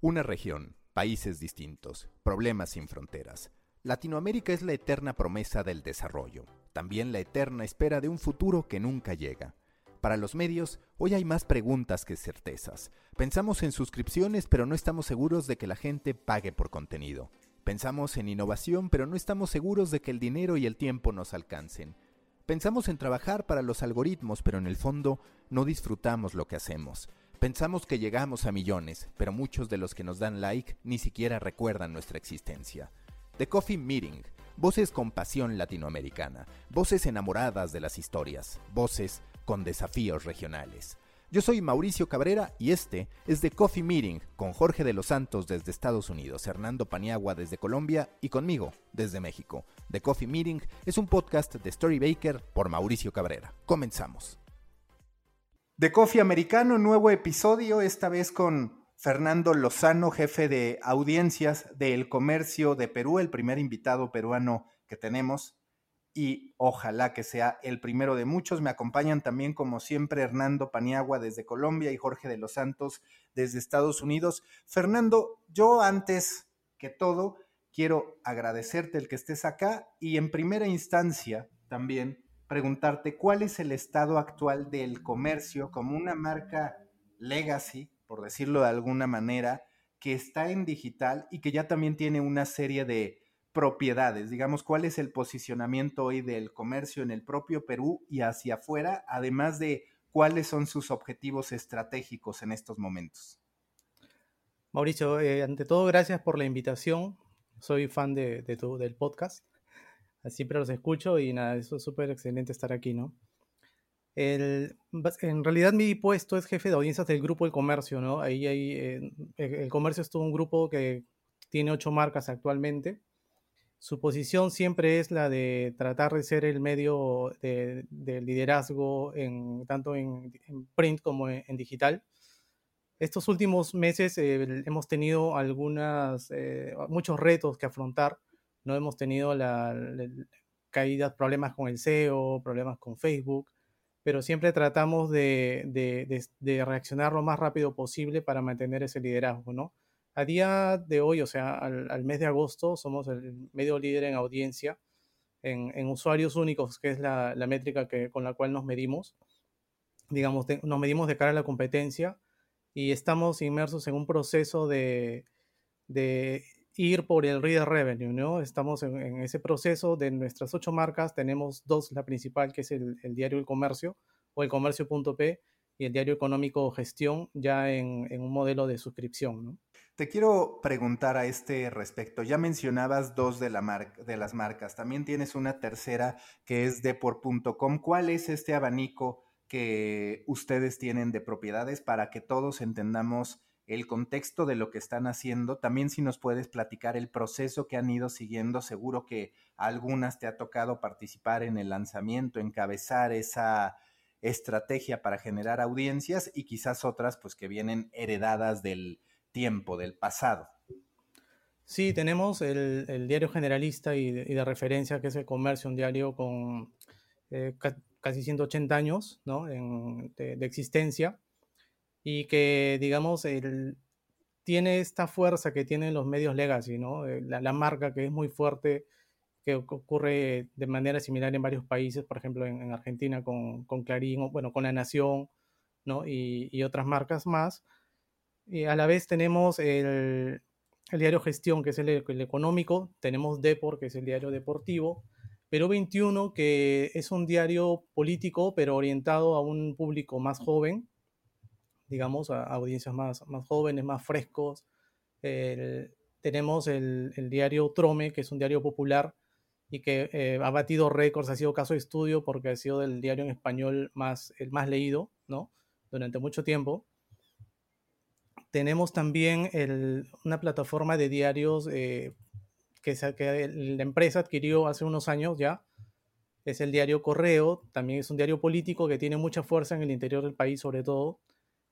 Una región, países distintos, problemas sin fronteras. Latinoamérica es la eterna promesa del desarrollo, también la eterna espera de un futuro que nunca llega. Para los medios, hoy hay más preguntas que certezas. Pensamos en suscripciones, pero no estamos seguros de que la gente pague por contenido. Pensamos en innovación, pero no estamos seguros de que el dinero y el tiempo nos alcancen. Pensamos en trabajar para los algoritmos, pero en el fondo no disfrutamos lo que hacemos. Pensamos que llegamos a millones, pero muchos de los que nos dan like ni siquiera recuerdan nuestra existencia. The Coffee Meeting, voces con pasión latinoamericana, voces enamoradas de las historias, voces con desafíos regionales. Yo soy Mauricio Cabrera y este es The Coffee Meeting con Jorge de los Santos desde Estados Unidos, Hernando Paniagua desde Colombia y conmigo desde México. The Coffee Meeting es un podcast de Story Baker por Mauricio Cabrera. Comenzamos. De Coffee Americano, nuevo episodio, esta vez con Fernando Lozano, jefe de audiencias del comercio de Perú, el primer invitado peruano que tenemos y ojalá que sea el primero de muchos. Me acompañan también, como siempre, Hernando Paniagua desde Colombia y Jorge de los Santos desde Estados Unidos. Fernando, yo antes que todo quiero agradecerte el que estés acá y en primera instancia también preguntarte cuál es el estado actual del comercio como una marca legacy, por decirlo de alguna manera, que está en digital y que ya también tiene una serie de propiedades, digamos, cuál es el posicionamiento hoy del comercio en el propio Perú y hacia afuera, además de cuáles son sus objetivos estratégicos en estos momentos. Mauricio, eh, ante todo, gracias por la invitación. Soy fan de, tu, del podcast siempre los escucho y nada, eso es súper excelente estar aquí, ¿no? El, en realidad mi puesto es jefe de audiencias del grupo El Comercio, ¿no? Ahí hay, el, Comercio es todo un grupo que tiene ocho marcas actualmente. Su posición siempre es la de tratar de ser el medio de, liderazgo en, tanto en, print como en, digital. Estos últimos meses eh, hemos tenido algunas, eh, muchos retos que afrontar no hemos tenido la, caídas, problemas con el SEO, problemas con Facebook, pero siempre tratamos de, reaccionar lo más rápido posible para mantener ese liderazgo, ¿no? A día de hoy, o sea, al, mes de agosto, somos el medio líder en audiencia, en, usuarios únicos, que es la, métrica que, con la cual nos medimos. Digamos, nos medimos de cara a la competencia y estamos inmersos en un proceso de ir por el reader revenue, ¿no? Estamos en, ese proceso de nuestras ocho marcas, tenemos dos, la principal que es el, diario El Comercio o el comercio.p y el diario económico Gestión ya en, un modelo de suscripción, ¿no? Te quiero preguntar a este respecto. Ya mencionabas dos de, la de las marcas. También tienes una tercera que es depor.com. ¿Cuál es este abanico que ustedes tienen de propiedades para que todos entendamos el contexto de lo que están haciendo. También si nos puedes platicar el proceso que han ido siguiendo, seguro que algunas te ha tocado participar en el lanzamiento, encabezar esa estrategia para generar audiencias y quizás otras pues que vienen heredadas del tiempo, del pasado. Sí, tenemos el, diario generalista y de, referencia que es el comercio, un diario con eh, casi 180 años de existencia y que, digamos, tiene esta fuerza que tienen los medios legacy, ¿no? Eh, la, marca que es muy fuerte, que ocurre de manera similar en varios países, por ejemplo, en, Argentina con, con, Clarín, bueno, con La Nación, ¿no? Y, otras marcas más. Y a la vez tenemos el, diario Gestión, que es el, el, económico, tenemos Depor, que es el diario deportivo, Perú 21, que es un diario político, pero orientado a un público más joven, digamos, a, audiencias más, más jóvenes, más frescos. tenemos el, diario Trome, que es un diario popular y que eh, ha batido récords, ha sido caso de estudio porque ha sido el diario en español más, el más leído, ¿no? Durante mucho tiempo. Tenemos también una plataforma de diarios eh, que, que la empresa adquirió hace unos años ya, es el diario Correo, también es un diario político que tiene mucha fuerza en el interior del país sobre todo,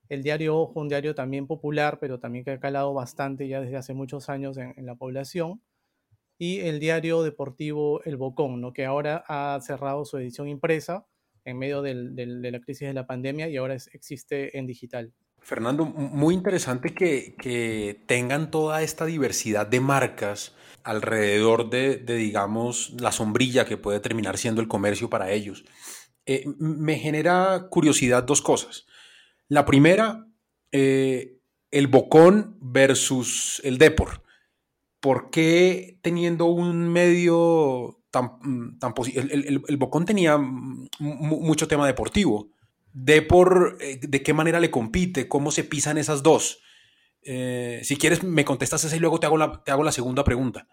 el diario Ojo, un diario también popular, pero también que ha calado bastante ya desde hace muchos años en, la población. Y el diario deportivo El Bocón, ¿no? que ahora ha cerrado su edición impresa en medio de la crisis de la pandemia y ahora existe en digital. Fernando, muy interesante que, tengan toda esta diversidad de marcas alrededor de, digamos, la sombrilla que puede terminar siendo el comercio para ellos. Eh, me genera curiosidad dos cosas. La primera, eh, el Bocón versus el Depor. ¿Por qué teniendo un medio tan, tan el, el, Bocón tenía mucho tema deportivo? Depor, eh, ¿de qué manera le compite? ¿Cómo se pisan esas dos? si quieres, me contestas esa y luego te hago la, te hago la segunda pregunta.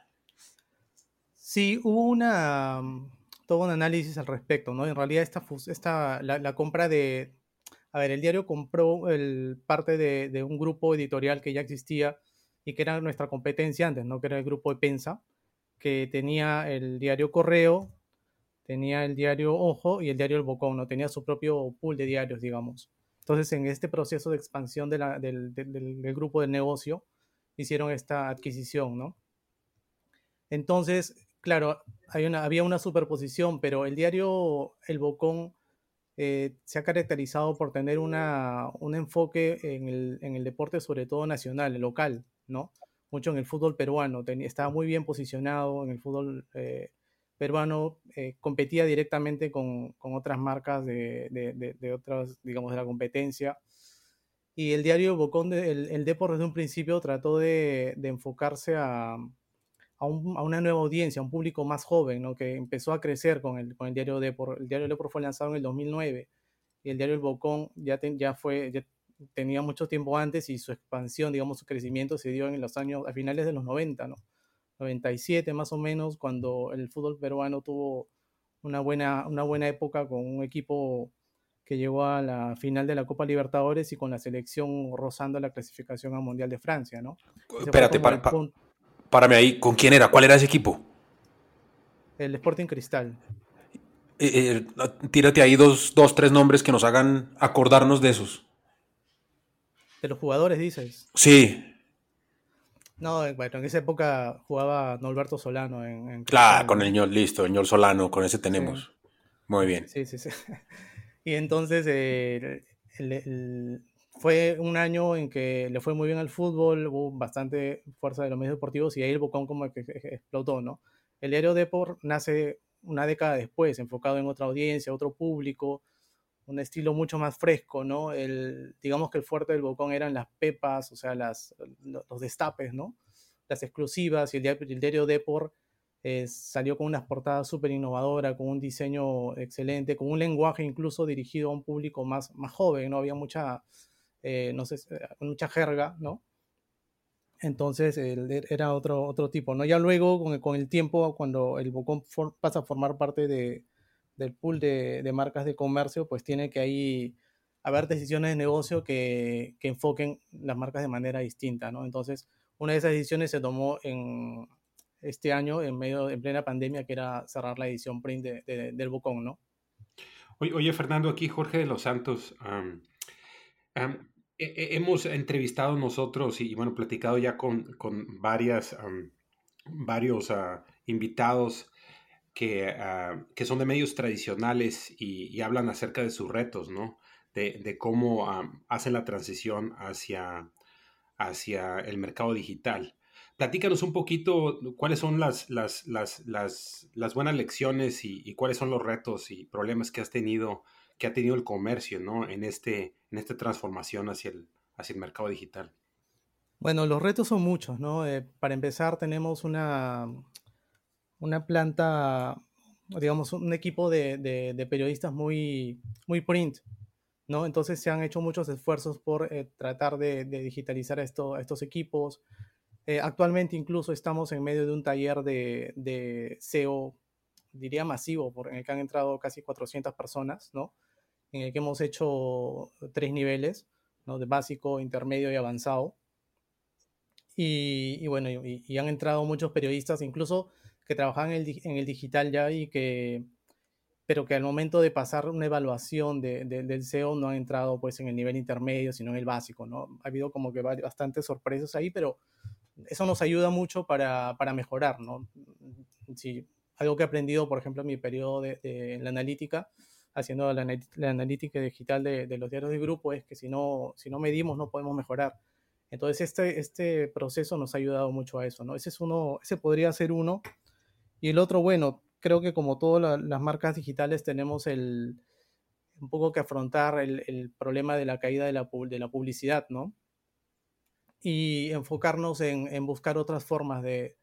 Sí, hubo una, todo un análisis al respecto, ¿no? En realidad esta, esta la, compra de, a ver, el diario compró el, parte de, un grupo editorial que ya existía y que era nuestra competencia antes, ¿no? Que era el grupo de Pensa, que tenía el diario Correo, tenía el diario Ojo y el diario El Bocón, ¿no? Tenía su propio pool de diarios, digamos. Entonces, en este proceso de expansión de del, del, grupo de negocio, hicieron esta adquisición, ¿no? Entonces, claro, había una superposición, pero el diario El Bocón eh, se ha caracterizado por tener una, un enfoque en el, en el, deporte, sobre todo nacional, local, ¿no? Mucho en el fútbol peruano, estaba muy bien posicionado en el fútbol eh, peruano, eh, competía directamente con, con otras marcas de, de, otras, digamos, de la competencia. Y el diario Bocón, el, el Depor desde un principio trató de, enfocarse a, a, una nueva audiencia, a un público más joven, ¿no? que empezó a crecer con el, con el diario Depor. El diario Depor fue lanzado en el 2009 y el diario El Bocón ya, ya fue, ya tenía mucho tiempo antes y su expansión, digamos, su crecimiento se dio en los años, a finales de los 90, ¿no? 97 más o menos, cuando el fútbol peruano tuvo una buena, una buena época con un equipo que llegó a la final de la Copa Libertadores y con la selección rozando la clasificación al Mundial de Francia, ¿no? Espérate, para, Párame ahí, ¿con quién era? ¿Cuál era ese equipo? El Sporting Cristal. Eh, eh, tírate ahí dos, dos, tres nombres que nos hagan acordarnos de esos. ¿De los jugadores dices? Sí. No, eh, bueno, en esa época jugaba Norberto Solano en, Claro, con el ñol, listo, el ñol Solano, con ese tenemos. Muy bien. Sí, sí, sí. Y entonces el, fue un año en que le fue muy bien al fútbol, hubo bastante fuerza de los medios deportivos y ahí el Bocón como que explotó, ¿no? El diario Deport nace una década después, enfocado en otra audiencia, otro público, un estilo mucho más fresco, ¿no? El, digamos que el fuerte del Bocón eran las pepas, o sea, las, los destapes, ¿no? Las exclusivas y el, el diario Deport eh, salió con unas portadas súper innovadoras, con un diseño excelente, con un lenguaje incluso dirigido a un público más, más joven, ¿no? Había mucha eh, no sé, eh, mucha jerga, ¿no? Entonces era otro, otro tipo, ¿no? Ya luego, con el, tiempo, cuando el Bocón pasa a formar parte de, del pool de, marcas de comercio, pues tiene que ahí haber decisiones de negocio que, que, enfoquen las marcas de manera distinta, ¿no? Entonces, una de esas decisiones se tomó en este año, en medio, en plena pandemia, que era cerrar la edición print del Bocón, ¿no? Oye, Fernando, aquí Jorge de los Santos. Hemos entrevistado nosotros y, bueno, platicado ya con, con varias, varios ah, invitados que, ah, que, son de medios tradicionales y, hablan acerca de sus retos, ¿no? De, de cómo hacen la transición hacia, hacia el mercado digital. Platícanos un poquito cuáles son las, las, las, las buenas lecciones y, cuáles son los retos y problemas que has tenido que ha tenido el comercio, ¿no? En, este, en esta transformación hacia el, hacia el mercado digital. Bueno, los retos son muchos, ¿no? Eh, para empezar, tenemos una, una planta, digamos, un equipo de, de, periodistas muy, muy print, ¿no? Entonces se han hecho muchos esfuerzos por eh, tratar de, digitalizar esto, estos equipos. Eh, actualmente incluso estamos en medio de un taller de, de SEO, diría masivo, por, en el que han entrado casi 400 personas, ¿no? en el que hemos hecho tres niveles, ¿no? de básico, intermedio y avanzado. Y, bueno, y, han entrado muchos periodistas, incluso que trabajan en el, en el, digital ya y que, pero que al momento de pasar una evaluación de, del SEO no han entrado pues en el nivel intermedio, sino en el básico, ¿no? Ha habido como que bastantes sorpresas ahí, pero eso nos ayuda mucho para, para mejorar, ¿no? Si, algo que he aprendido, por ejemplo, en mi periodo de, la analítica, haciendo la, analítica digital de, los diarios de grupo, es que si no, si no medimos no podemos mejorar. Entonces este, este proceso nos ha ayudado mucho a eso, ¿no? Ese, es uno, ese podría ser uno. Y el otro, bueno, creo que como todas las marcas digitales tenemos el, un poco que afrontar el, problema de la caída de la, de la, publicidad, ¿no? Y enfocarnos en, buscar otras formas de,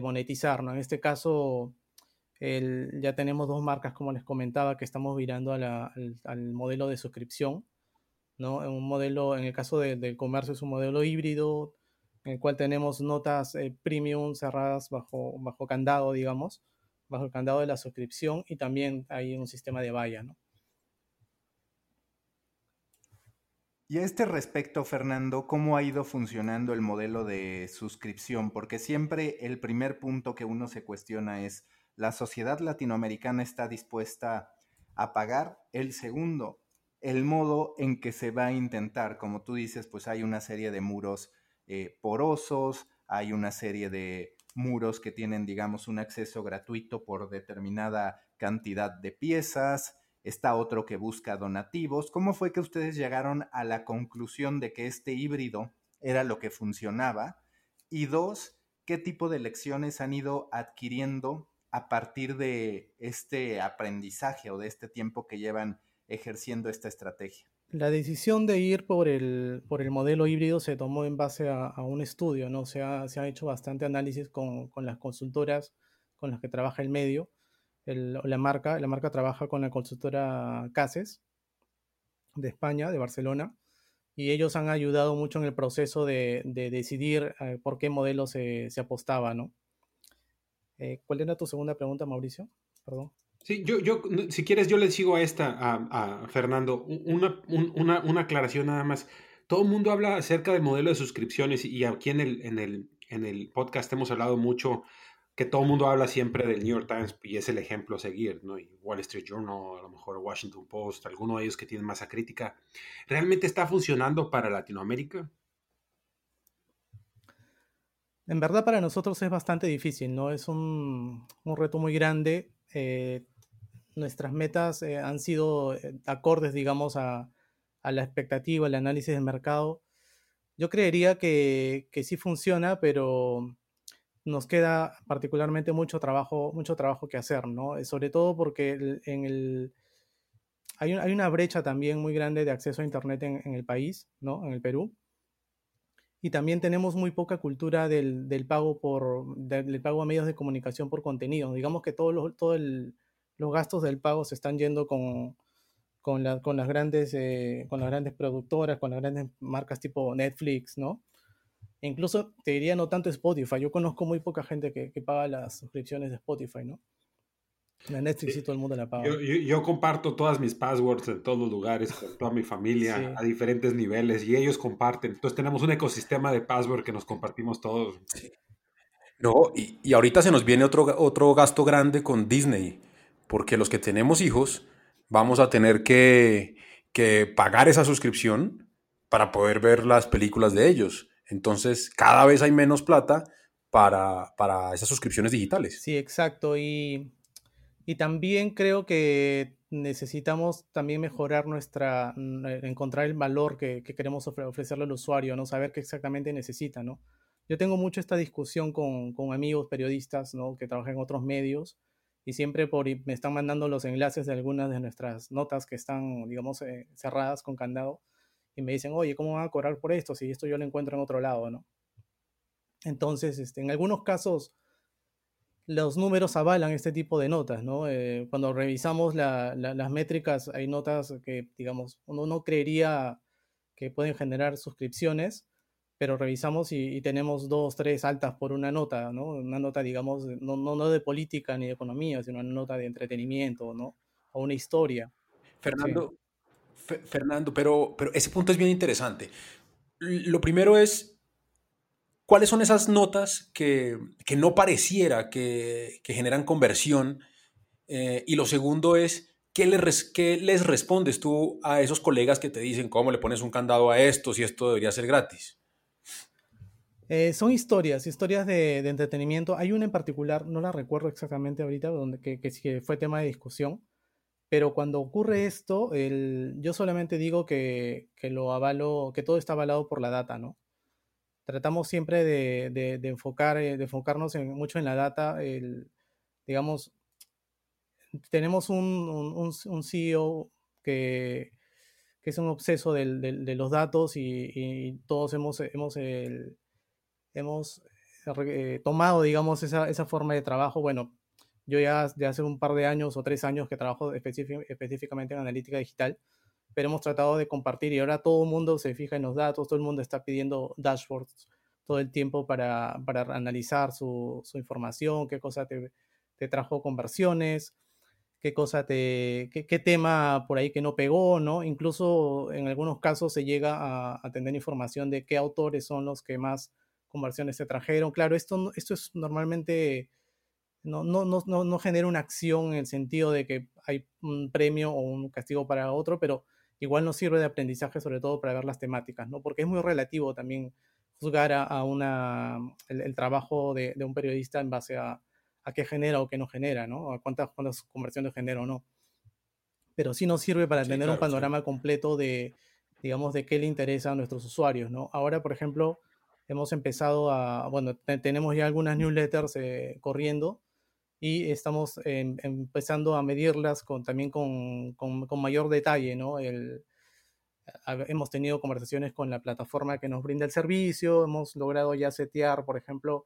monetizar, ¿no? En este caso, ya tenemos dos marcas, como les comentaba, que estamos virando al, modelo de suscripción. Un modelo, en el caso del comercio es un modelo híbrido, en el cual tenemos notas eh, premium cerradas bajo, candado, digamos, bajo el candado de la suscripción y también hay un sistema de valla. Y a este respecto, Fernando, ¿cómo ha ido funcionando el modelo de suscripción? Porque siempre el primer punto que uno se cuestiona es, ¿la sociedad latinoamericana está dispuesta a pagar? El segundo, el modo en que se va a intentar. Como tú dices, pues hay una serie de muros eh, porosos, hay una serie de muros que tienen, digamos, un acceso gratuito por determinada cantidad de piezas está otro que busca donativos. ¿Cómo fue que ustedes llegaron a la conclusión de que este híbrido era lo que funcionaba? Y dos, ¿qué tipo de lecciones han ido adquiriendo a partir de este aprendizaje o de este tiempo que llevan ejerciendo esta estrategia? La decisión de ir por el, por el modelo híbrido se tomó en base a, un estudio, ¿no? Se ha, se ha, hecho bastante análisis con, con las consultoras con las que trabaja el medio la marca. La marca trabaja con la consultora Cases de España, de Barcelona, y ellos han ayudado mucho en el proceso de, decidir eh, por qué modelo se, apostaba, ¿no? Eh, ¿Cuál era tu segunda pregunta, Mauricio? Perdón. Sí, yo, yo, si quieres, yo le sigo a esta, a, Fernando. Una, una, aclaración nada más. Todo el mundo habla acerca del modelo de suscripciones y aquí en el, en el, en el podcast hemos hablado mucho que todo el mundo habla siempre del New York Times y es el ejemplo a seguir, ¿no? Y Wall Street Journal, a lo mejor Washington Post, alguno de ellos que tienen masa crítica. ¿Realmente está funcionando para Latinoamérica? En verdad para nosotros es bastante difícil, ¿no? Es un, reto muy grande. Eh, nuestras metas eh, han sido eh, acordes, digamos, a, la expectativa, al análisis del mercado. Yo creería que, que sí funciona, pero nos queda particularmente mucho trabajo, mucho trabajo que hacer, ¿no? Eh, sobre todo porque en el, hay, hay, una brecha también muy grande de acceso a Internet en, el país, ¿no? En el Perú. Y también tenemos muy poca cultura del, del pago por del, pago a medios de comunicación por contenido. Digamos que todos los, todo los gastos del pago se están yendo con, con, con las grandes, eh, con las grandes productoras, con las grandes marcas tipo Netflix, ¿no? incluso te diría no tanto Spotify. Yo conozco muy poca gente que, paga las suscripciones de Spotify, ¿no? La Netflix y todo el mundo la paga. Yo, comparto todas mis passwords en todos los lugares, con toda mi familia, a diferentes niveles, y ellos comparten. Entonces tenemos un ecosistema de password que nos compartimos todos. No, y, ahorita se nos viene otro, otro gasto grande con Disney, porque los que tenemos hijos vamos a tener que, que pagar esa suscripción para poder ver las películas de ellos. Entonces, cada vez hay menos plata para, esas suscripciones digitales. Sí, exacto. Y, también creo que necesitamos también mejorar nuestra, mm, encontrar el valor que, queremos ofrecerle al usuario, ¿no? Saber qué exactamente necesita, ¿no? Yo tengo mucho esta discusión con, amigos periodistas, ¿no? Que trabajan en otros medios y siempre por, me están mandando los enlaces de algunas de nuestras notas que están, digamos, eh, cerradas con candado y me dicen, oye, ¿cómo van a cobrar por esto si esto yo lo encuentro en otro lado, ¿no? Entonces, este, en algunos casos, los números avalan este tipo de notas, ¿no? Eh, cuando revisamos las métricas, hay notas que, digamos, uno no creería que pueden generar suscripciones, pero revisamos y, tenemos dos, tres altas por una nota, ¿no? Una nota, digamos, no, de política ni de economía, sino una nota de entretenimiento, ¿no? O una historia. Fernando, Fernando, pero, pero ese punto es bien interesante. Lo primero es, ¿cuáles son esas notas que, no pareciera que, generan conversión? Eh, y lo segundo es, ¿qué les, ¿qué les respondes tú a esos colegas que te dicen cómo le pones un candado a esto si esto debería ser gratis? Eh, son historias, historias de, entretenimiento. Hay una en particular, no la recuerdo exactamente ahorita, donde que, que fue tema de discusión, pero cuando ocurre esto, yo solamente digo que, lo avalo, que todo está avalado por la data, ¿no? Tratamos siempre de, enfocar, de enfocarnos mucho en la data. digamos, tenemos un, CEO que, es un obseso de los datos y, todos hemos, hemos, hemos eh, tomado, digamos, esa, esa, forma de trabajo. Bueno, yo ya de hace un par de años o tres años que trabajo específicamente en analítica digital, pero hemos tratado de compartir y ahora todo el mundo se fija en los datos, todo el mundo está pidiendo dashboards todo el tiempo para, para analizar su, su, información, qué cosa te, te, trajo conversiones, qué cosa te, qué, qué, tema por ahí que no pegó, ¿no? Incluso en algunos casos se llega a, a tener información de qué autores son los que más conversiones se trajeron. Claro, esto, esto es normalmente, no, no, no, no genera una acción en el sentido de que hay un premio o un castigo para otro, pero igual nos sirve de aprendizaje, sobre todo para ver las temáticas, ¿no? Porque es muy relativo también juzgar a, una, el, trabajo de, de, un periodista en base a, a, qué genera o qué no genera, ¿no? A cuántas, cuántas conversiones genera o no. Pero sí nos sirve para tener un panorama completo de, digamos, de qué le interesa a nuestros usuarios, ¿no? Ahora, por ejemplo, hemos empezado a, bueno, tenemos ya algunas newsletters eh, corriendo y estamos empezando a medirlas con, también con, con, mayor detalle, ¿no? El, hemos tenido conversaciones con la plataforma que nos brinda el servicio, hemos logrado ya setear, por ejemplo,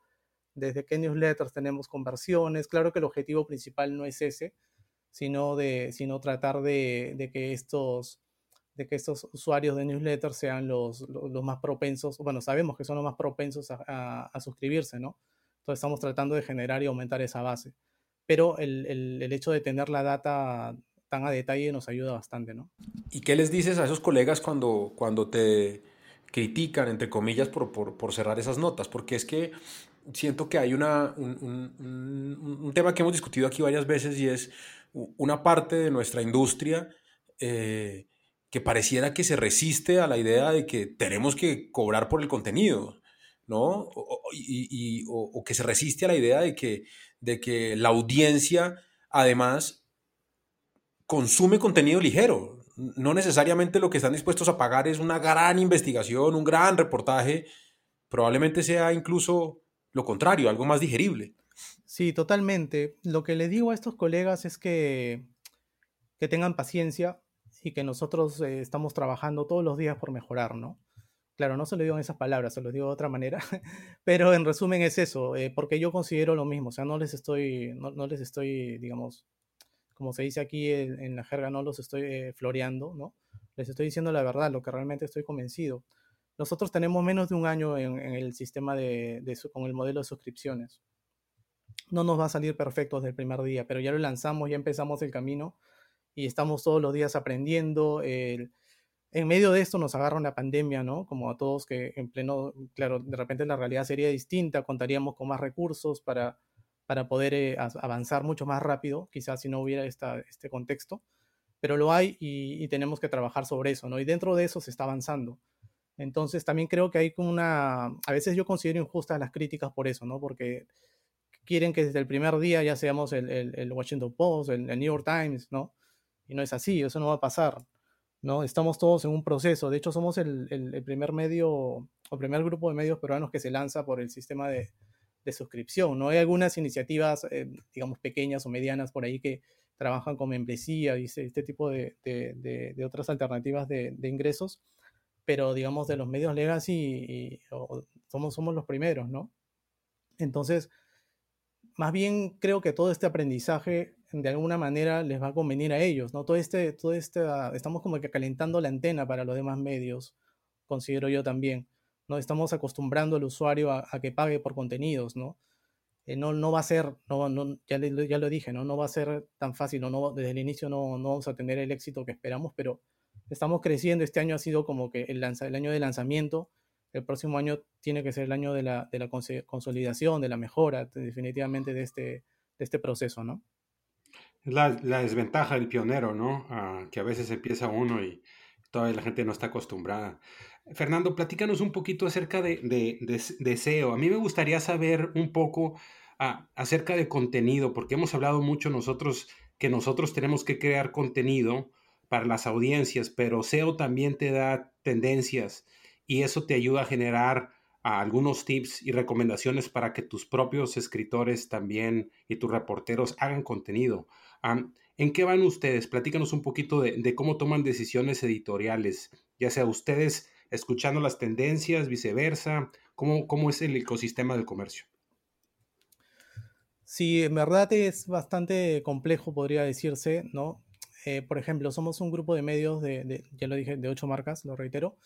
desde qué newsletters tenemos conversiones. Claro que el objetivo principal no es ese, sino, de, sino tratar de, de que estos de que estos usuarios de newsletters sean los, los, más propensos, bueno, sabemos que son los más propensos a, a, suscribirse, ¿no? Entonces estamos tratando de generar y aumentar esa base. Pero el, el, el, hecho de tener la data tan a detalle nos ayuda bastante, ¿no? ¿Y qué les dices a esos colegas cuando, cuando te critican, entre comillas, por, por, por cerrar esas notas? Porque es que siento que hay una, un, un, un, tema que hemos discutido aquí varias veces y es una parte de nuestra industria eh, que pareciera que se resiste a la idea de que tenemos que cobrar por el contenido, ¿no? O, y, o, que se resiste a la idea de que, de que la audiencia además consume contenido ligero. No necesariamente lo que están dispuestos a pagar es una gran investigación, un gran reportaje, probablemente sea incluso lo contrario, algo más digerible. Sí, totalmente. Lo que le digo a estos colegas es que, que tengan paciencia, y que nosotros eh, estamos trabajando todos los días por mejorar, ¿no? Claro, no se lo digo en esas palabras, se lo digo de otra manera, pero en resumen es eso, eh, porque yo considero lo mismo, o sea, no les estoy, no, les estoy, digamos, como se dice aquí en, la jerga, no los estoy eh, floreando, ¿no? Les estoy diciendo la verdad, lo que realmente estoy convencido. Nosotros tenemos menos de un año en, el sistema de, de con el modelo de suscripciones. No nos va a salir perfecto desde el primer día, pero ya lo lanzamos, ya empezamos el camino y estamos todos los días aprendiendo. En medio de esto nos agarra una pandemia, ¿no? Como a todos que en pleno, claro, de repente la realidad sería distinta, contaríamos con más recursos para, para poder eh, avanzar mucho más rápido, quizás si no hubiera esta, este contexto, pero lo hay y, tenemos que trabajar sobre eso, ¿no? Y dentro de eso se está avanzando. Entonces también creo que hay como una, a veces yo considero injustas las críticas por eso, ¿no? Porque quieren que desde el primer día ya seamos el, el, Washington Post, el, el New York Times, ¿no? Y no es así, eso no va a pasar. ¿No? Estamos todos en un proceso. De hecho, somos el, el, primer medio o primer grupo de medios peruanos que se lanza por el sistema de, de suscripción. ¿no? Hay algunas iniciativas, eh, digamos, pequeñas o medianas por ahí que trabajan con membresía y este tipo de, de, de otras alternativas de, ingresos, pero digamos de los medios legacy y, somos, somos los primeros, ¿no? Entonces, más bien creo que todo este aprendizaje de alguna manera les va a convenir a ellos, ¿no? Todo este, todo este, ah, estamos como que calentando la antena para los demás medios, considero yo también, ¿no? Estamos acostumbrando al usuario a, que pague por contenidos, ¿no? Eh, no, no va a ser, no, no, ya, ya lo dije, ¿no? No va a ser tan fácil, no, desde el inicio no, no vamos a tener el éxito que esperamos, pero estamos creciendo, este año ha sido como que el, lanza, el año de lanzamiento, el próximo año tiene que ser el año de la, de la consolidación, de la mejora, definitivamente de este, de este proceso, ¿no? La, desventaja del pionero, ¿no? Ah, que a veces empieza uno y todavía la gente no está acostumbrada. Fernando, platícanos un poquito acerca de, de, SEO. A mí me gustaría saber un poco ah, acerca de contenido, porque hemos hablado mucho nosotros que nosotros tenemos que crear contenido para las audiencias, pero SEO también te da tendencias y eso te ayuda a generar algunos tips y recomendaciones para que tus propios escritores también y tus reporteros hagan contenido. ¿En qué van ustedes? Platícanos un poquito de, cómo toman decisiones editoriales, ya sea ustedes escuchando las tendencias, viceversa, cómo, cómo es el ecosistema del comercio. Sí, en verdad es bastante complejo, podría decirse, ¿no? Eh, por ejemplo, somos un grupo de medios de, ya lo dije, de ocho marcas, lo reitero,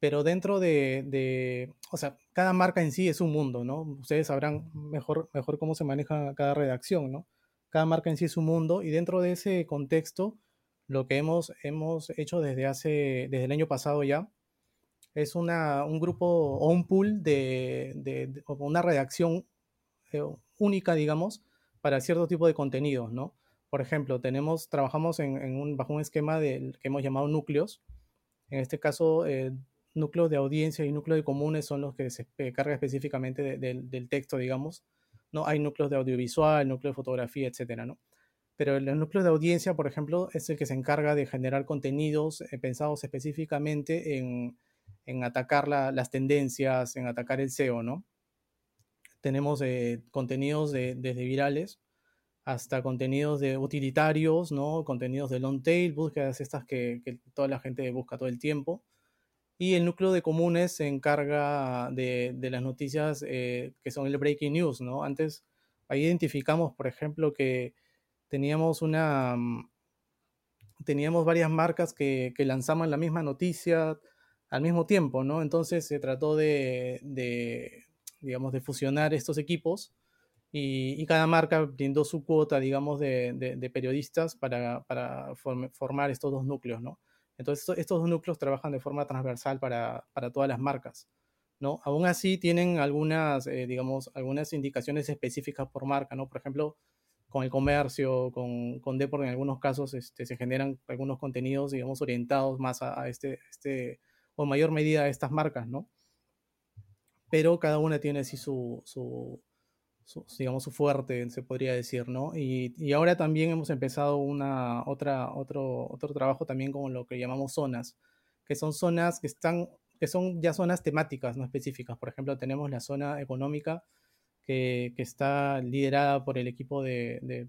pero dentro de, o sea, cada marca en sí es un mundo, ¿no? Ustedes sabrán mejor, mejor cómo se maneja cada redacción, ¿no? Cada marca en sí es un mundo y dentro de ese contexto, lo que hemos, hemos hecho desde hace, desde el año pasado ya, es una, un grupo o un pool de, de, una redacción eh, única, digamos, para cierto tipo de contenidos, ¿no? Por ejemplo, tenemos, trabajamos en, un, bajo un esquema del, que hemos llamado núcleos. En este caso, eh, núcleos de audiencia y núcleos de comunes son los que se cargan específicamente del texto, digamos. ¿No? Hay núcleos de audiovisual, núcleos de fotografía, etcétera, ¿no? Pero el núcleo de audiencia, por ejemplo, es el que se encarga de generar contenidos eh, pensados específicamente en, atacar las tendencias, en atacar el SEO, ¿no? Tenemos eh, contenidos desde virales hasta contenidos de utilitarios, ¿no? Contenidos de long tail, búsquedas estas que toda la gente busca todo el tiempo y el núcleo de comunes se encarga de, las noticias eh, que son el breaking news, ¿no? Antes ahí identificamos, por ejemplo, que teníamos una mm, teníamos varias marcas que, que lanzaban la misma noticia al mismo tiempo, ¿no? Entonces se trató de, digamos, de fusionar estos equipos y, cada marca brindó su cuota, digamos, de, periodistas para, para formar estos dos núcleos, ¿no? Entonces, estos dos núcleos trabajan de forma transversal para, todas las marcas. ¿no? Aún así, tienen algunas, eh, digamos, algunas indicaciones específicas por marca, ¿no? Por ejemplo, con el comercio, con, con Deport, en algunos casos este, se generan algunos contenidos, digamos, orientados más a, este, este, o en mayor medida a estas marcas, ¿no? Pero cada una tiene así su, digamos, su fuerte, se podría decir, ¿no? Y, ahora también hemos empezado una, otra, otro, otro trabajo también con lo que llamamos zonas, que son zonas que están, que son ya zonas temáticas, no específicas. Por ejemplo, tenemos la zona económica, que, está liderada por el equipo de,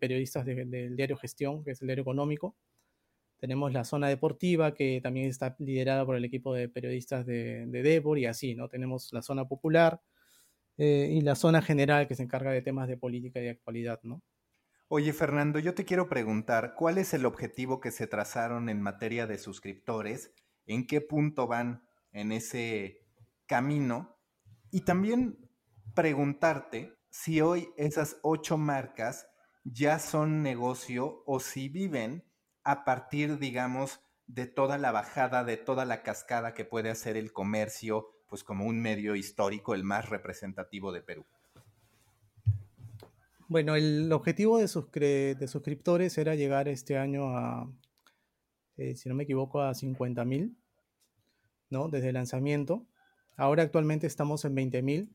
periodistas del diario Gestión, que es el diario económico. Tenemos la zona deportiva, que también está liderada por el equipo de periodistas de, de Debor y así, ¿no? Tenemos la zona popular, eh, y la zona general que se encarga de temas de política y de actualidad, ¿no? Oye, Fernando, yo te quiero preguntar, ¿cuál es el objetivo que se trazaron en materia de suscriptores? ¿En qué punto van en ese camino? Y también preguntarte si hoy esas ocho marcas ya son negocio o si viven a partir, digamos, de toda la bajada, de toda la cascada que puede hacer el comercio pues como un medio histórico el más representativo de Perú. Bueno, el objetivo de, suscriptores era llegar este año a, eh, si no me equivoco, a 50 mil, ¿no? Desde el lanzamiento. Ahora actualmente estamos en 20 mil.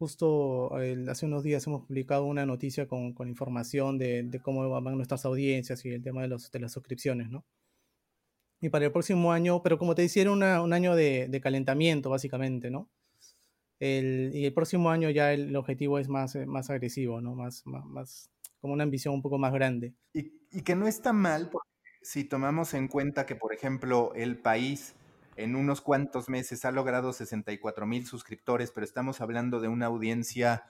Justo hace unos días hemos publicado una noticia con, información de, cómo van nuestras audiencias y el tema de las suscripciones, ¿no? Y para el próximo año, pero como te decía, era un año de, calentamiento, básicamente, ¿no? y el próximo año ya el, objetivo es más, eh, más agresivo, ¿no? Más, más, como una ambición un poco más grande. Y, y que no está mal, porque si tomamos en cuenta que, por ejemplo, el país en unos cuantos meses ha logrado 64 mil suscriptores, pero estamos hablando de una audiencia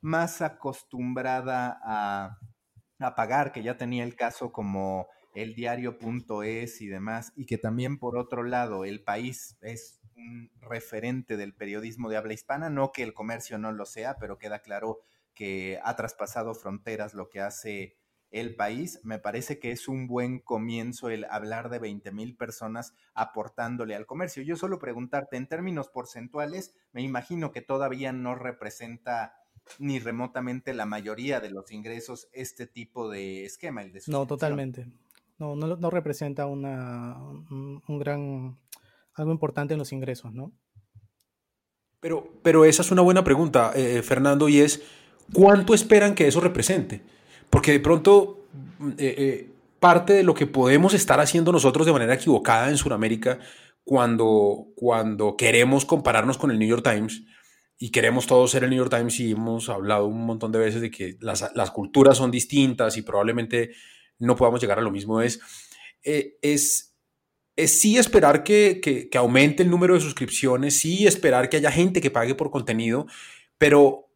más acostumbrada a, a pagar, que ya tenía el caso como el diario.es y demás, y que también por otro lado el país es un referente del periodismo de habla hispana, no que el comercio no lo sea, pero queda claro que ha traspasado fronteras lo que hace el país. Me parece que es un buen comienzo el hablar de 20 mil personas aportándole al comercio. Yo solo preguntarte, en términos porcentuales, me imagino que todavía no representa ni remotamente la mayoría de los ingresos este tipo de esquema, el de No, totalmente no, no, representa una, un, gran, algo importante en los ingresos, ¿no? Pero, pero esa es una buena pregunta, eh, Fernando, y es, ¿cuánto esperan que eso represente? Porque de pronto eh, parte de lo que podemos estar haciendo nosotros de manera equivocada en Sudamérica cuando, cuando queremos compararnos con el New York Times y queremos todos ser el New York Times y hemos hablado un montón de veces de que las, las culturas son distintas y probablemente no podamos llegar a lo mismo, es, eh, es, es sí esperar que, que, aumente el número de suscripciones, sí esperar que haya gente que pague por contenido, pero,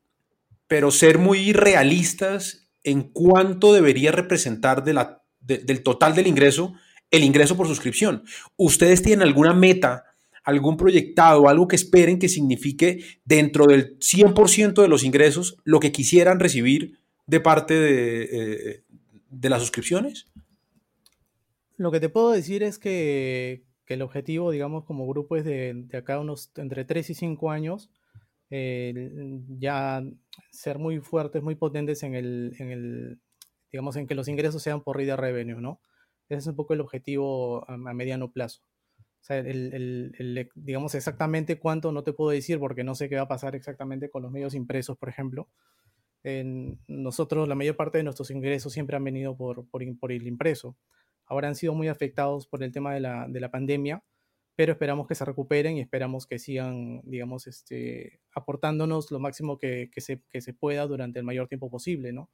pero ser muy realistas en cuánto debería representar la, del total del ingreso el ingreso por suscripción. ¿Ustedes tienen alguna meta? algún proyectado, algo que esperen que signifique dentro del 100% de los ingresos lo que quisieran recibir de parte de, eh, de las suscripciones? Lo que te puedo decir es que, que el objetivo, digamos, como grupo es de, de, acá unos entre 3 y 5 años, ya ser muy fuertes, muy potentes en el, en el, digamos, en que los ingresos sean por reader revenue, ¿no? Ese es un poco el objetivo a, a mediano plazo. O sea, el, el, digamos exactamente cuánto no te puedo decir porque no sé qué va a pasar exactamente con los medios impresos, por ejemplo. En nosotros, la mayor parte de nuestros ingresos siempre han venido por, por, el impreso. Ahora han sido muy afectados por el tema de la, de la pandemia, pero esperamos que se recuperen y esperamos que sigan, digamos, este, aportándonos lo máximo que, se, pueda durante el mayor tiempo posible, ¿no?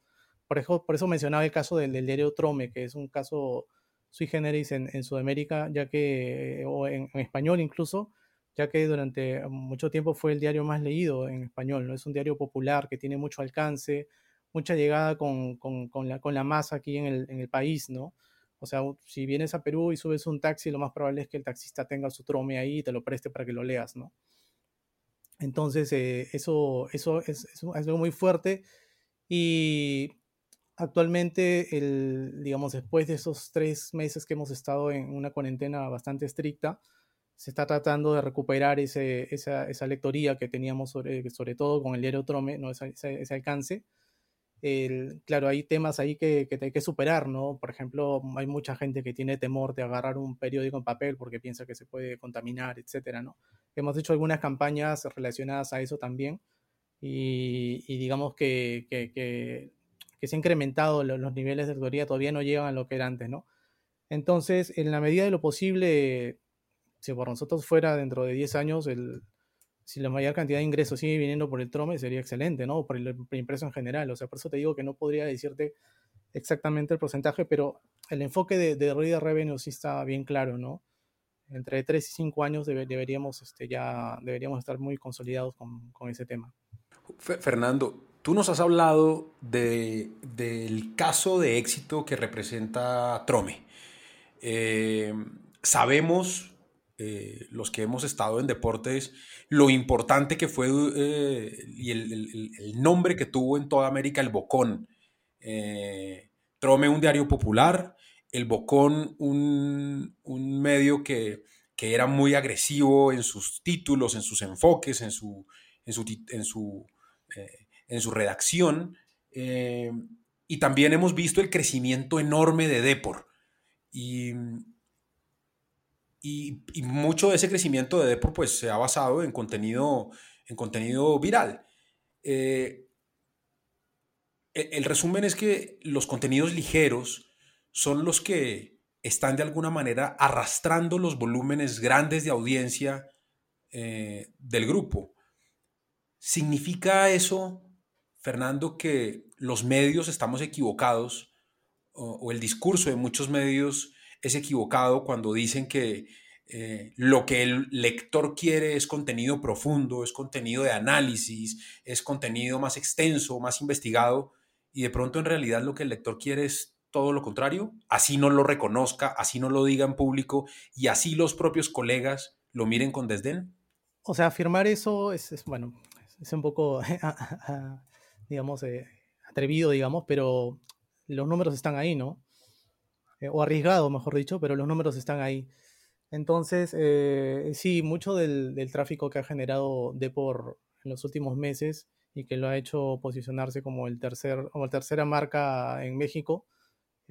Por eso, por eso mencionaba el caso del, del diario Trome, que es un caso sui generis en, Sudamérica, ya que, o en, español incluso, ya que durante mucho tiempo fue el diario más leído en español, ¿no? Es un diario popular que tiene mucho alcance, mucha llegada con, con, con la, con la masa aquí en el, en el país, ¿no? O sea, si vienes a Perú y subes un taxi, lo más probable es que el taxista tenga su trome ahí y te lo preste para que lo leas, ¿no? Entonces, eh, eso, eso es, es, algo muy fuerte y actualmente, el, digamos, después de esos tres meses que hemos estado en una cuarentena bastante estricta, se está tratando de recuperar ese, esa, esa, lectoría que teníamos, sobre, sobre todo con el diario Trome, ¿no? ese, ese, ese alcance. El, claro, hay temas ahí que, que hay que superar, ¿no? Por ejemplo, hay mucha gente que tiene temor de agarrar un periódico en papel porque piensa que se puede contaminar, etcétera, ¿no? Hemos hecho algunas campañas relacionadas a eso también y, digamos que, que, que se han incrementado los, niveles de tutoría todavía no llegan a lo que era antes, ¿no? Entonces, en la medida de lo posible, si por nosotros fuera dentro de 10 años, el, si la mayor cantidad de ingresos sigue viniendo por el Trome, sería excelente, ¿no? Por el, impreso en general. O sea, por eso te digo que no podría decirte exactamente el porcentaje, pero el enfoque de, de Reader Revenue sí está bien claro, ¿no? Entre 3 y 5 años debe, deberíamos, este, ya, deberíamos estar muy consolidados con, con ese tema. Fernando, Tú nos has hablado de, del caso de éxito que representa Trome. Eh, sabemos, eh, los que hemos estado en deportes, lo importante que fue eh, y el, nombre que tuvo en toda América el Bocón. Eh, Trome, un diario popular, el Bocón, un, un medio que, que, era muy agresivo en sus títulos, en sus enfoques, en su, en su, en su en su redacción. Y también hemos visto el crecimiento enorme de Depor. Y, y, mucho de ese crecimiento de Depor pues, se ha basado en contenido, en contenido viral. Eh, el, el resumen es que los contenidos ligeros son los que están de alguna manera arrastrando los volúmenes grandes de audiencia eh, del grupo. ¿Significa eso Fernando, que los medios estamos equivocados o el discurso de muchos medios es equivocado cuando dicen que eh, lo que el lector quiere es contenido profundo, es contenido de análisis, es contenido más extenso, más investigado, y de pronto en realidad lo que el lector quiere es todo lo contrario, así no lo reconozca, así no lo diga en público y así los propios colegas lo miren con desdén. O sea, afirmar eso es, bueno, es un poco digamos, eh, atrevido, digamos, pero los números están ahí, ¿no? Eh, o arriesgado, mejor dicho, pero los números están ahí. Entonces, eh, sí, mucho del, del, tráfico que ha generado Depor en los últimos meses y que lo ha hecho posicionarse como el tercer, la tercera marca en México,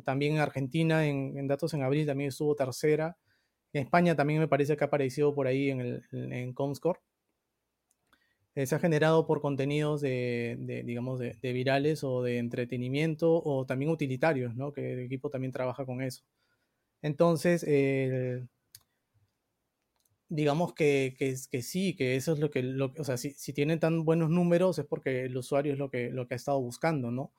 también en Argentina, en, en, datos en abril también estuvo tercera. En España también me parece que ha aparecido por ahí en, el, en Comscore. Eh, se ha generado por contenidos de, digamos, de, virales o de entretenimiento o también utilitarios, ¿no? Que el equipo también trabaja con eso. Entonces, digamos que, que, sí, que eso es lo que, lo, o sea, si, si, tienen tan buenos números es porque el usuario es lo que, lo que ha estado buscando, ¿no?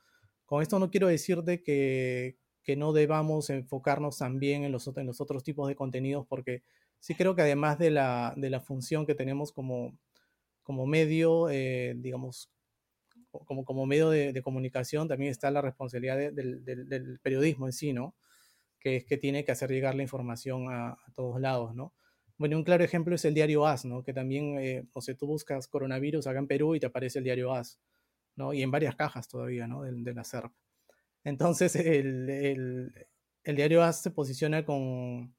Con esto no quiero decir de que, que no debamos enfocarnos también en los, en los otros tipos de contenidos, porque sí creo que además de la, de la función que tenemos como, como medio, eh, digamos, como, como medio de, comunicación, también está la responsabilidad del, del, periodismo en sí, ¿no? Que es que tiene que hacer llegar la información a, a todos lados, ¿no? Bueno, un claro ejemplo es el diario AS, ¿no? Que también, eh, o sea, tú buscas coronavirus acá en Perú y te aparece el diario AS, ¿no? Y en varias cajas todavía, ¿no? De, la SERP. Entonces, el, el, el, diario AS se posiciona con,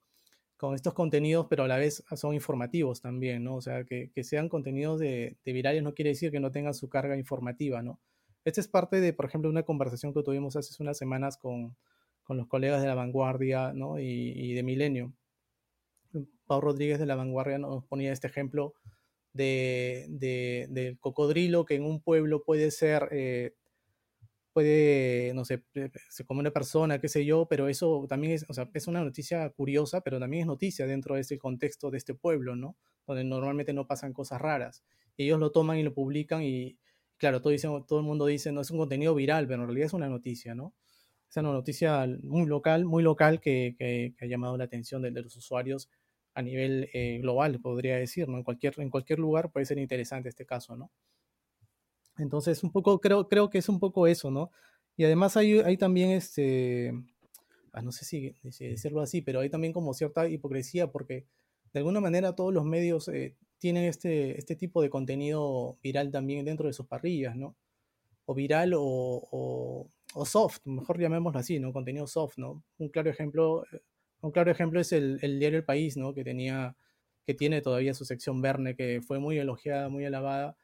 con, estos contenidos, pero a la vez son informativos también, ¿no? O sea, que, que sean contenidos de, de, virales no quiere decir que no tengan su carga informativa, ¿no? Esta es parte de, por ejemplo, una conversación que tuvimos hace unas semanas con, con los colegas de La Vanguardia, ¿no? Y, de Milenio Pau Rodríguez de La Vanguardia nos ponía este ejemplo de, del cocodrilo que en un pueblo puede ser, eh, puede, no sé, se come una persona, qué sé yo, pero eso también es, o sea, es una noticia curiosa, pero también es noticia dentro de ese contexto de este pueblo, ¿no? Donde normalmente no pasan cosas raras. ellos lo toman y lo publican y, claro, todo, todo el mundo dice, no es un contenido viral, pero en realidad es una noticia, ¿no? Es una noticia muy local, muy local que, ha llamado la atención de los usuarios a nivel eh, global, podría decir, ¿no? En cualquier, en cualquier lugar puede ser interesante este caso, ¿no? Entonces, un poco, creo, creo que es un poco eso, ¿no? Y además hay, hay también, este, ah, no sé si, decirlo así, pero hay también como cierta hipocresía porque de alguna manera todos los medios eh, tienen este, este tipo de contenido viral también dentro de sus parrillas, ¿no? O viral o, o, o soft, mejor llamémoslo así, ¿no? Contenido soft, ¿no? Un claro ejemplo, eh, un claro ejemplo es el, diario El País, ¿no? Que tenía, que tiene todavía su sección Verne, que fue muy elogiada, muy alabada,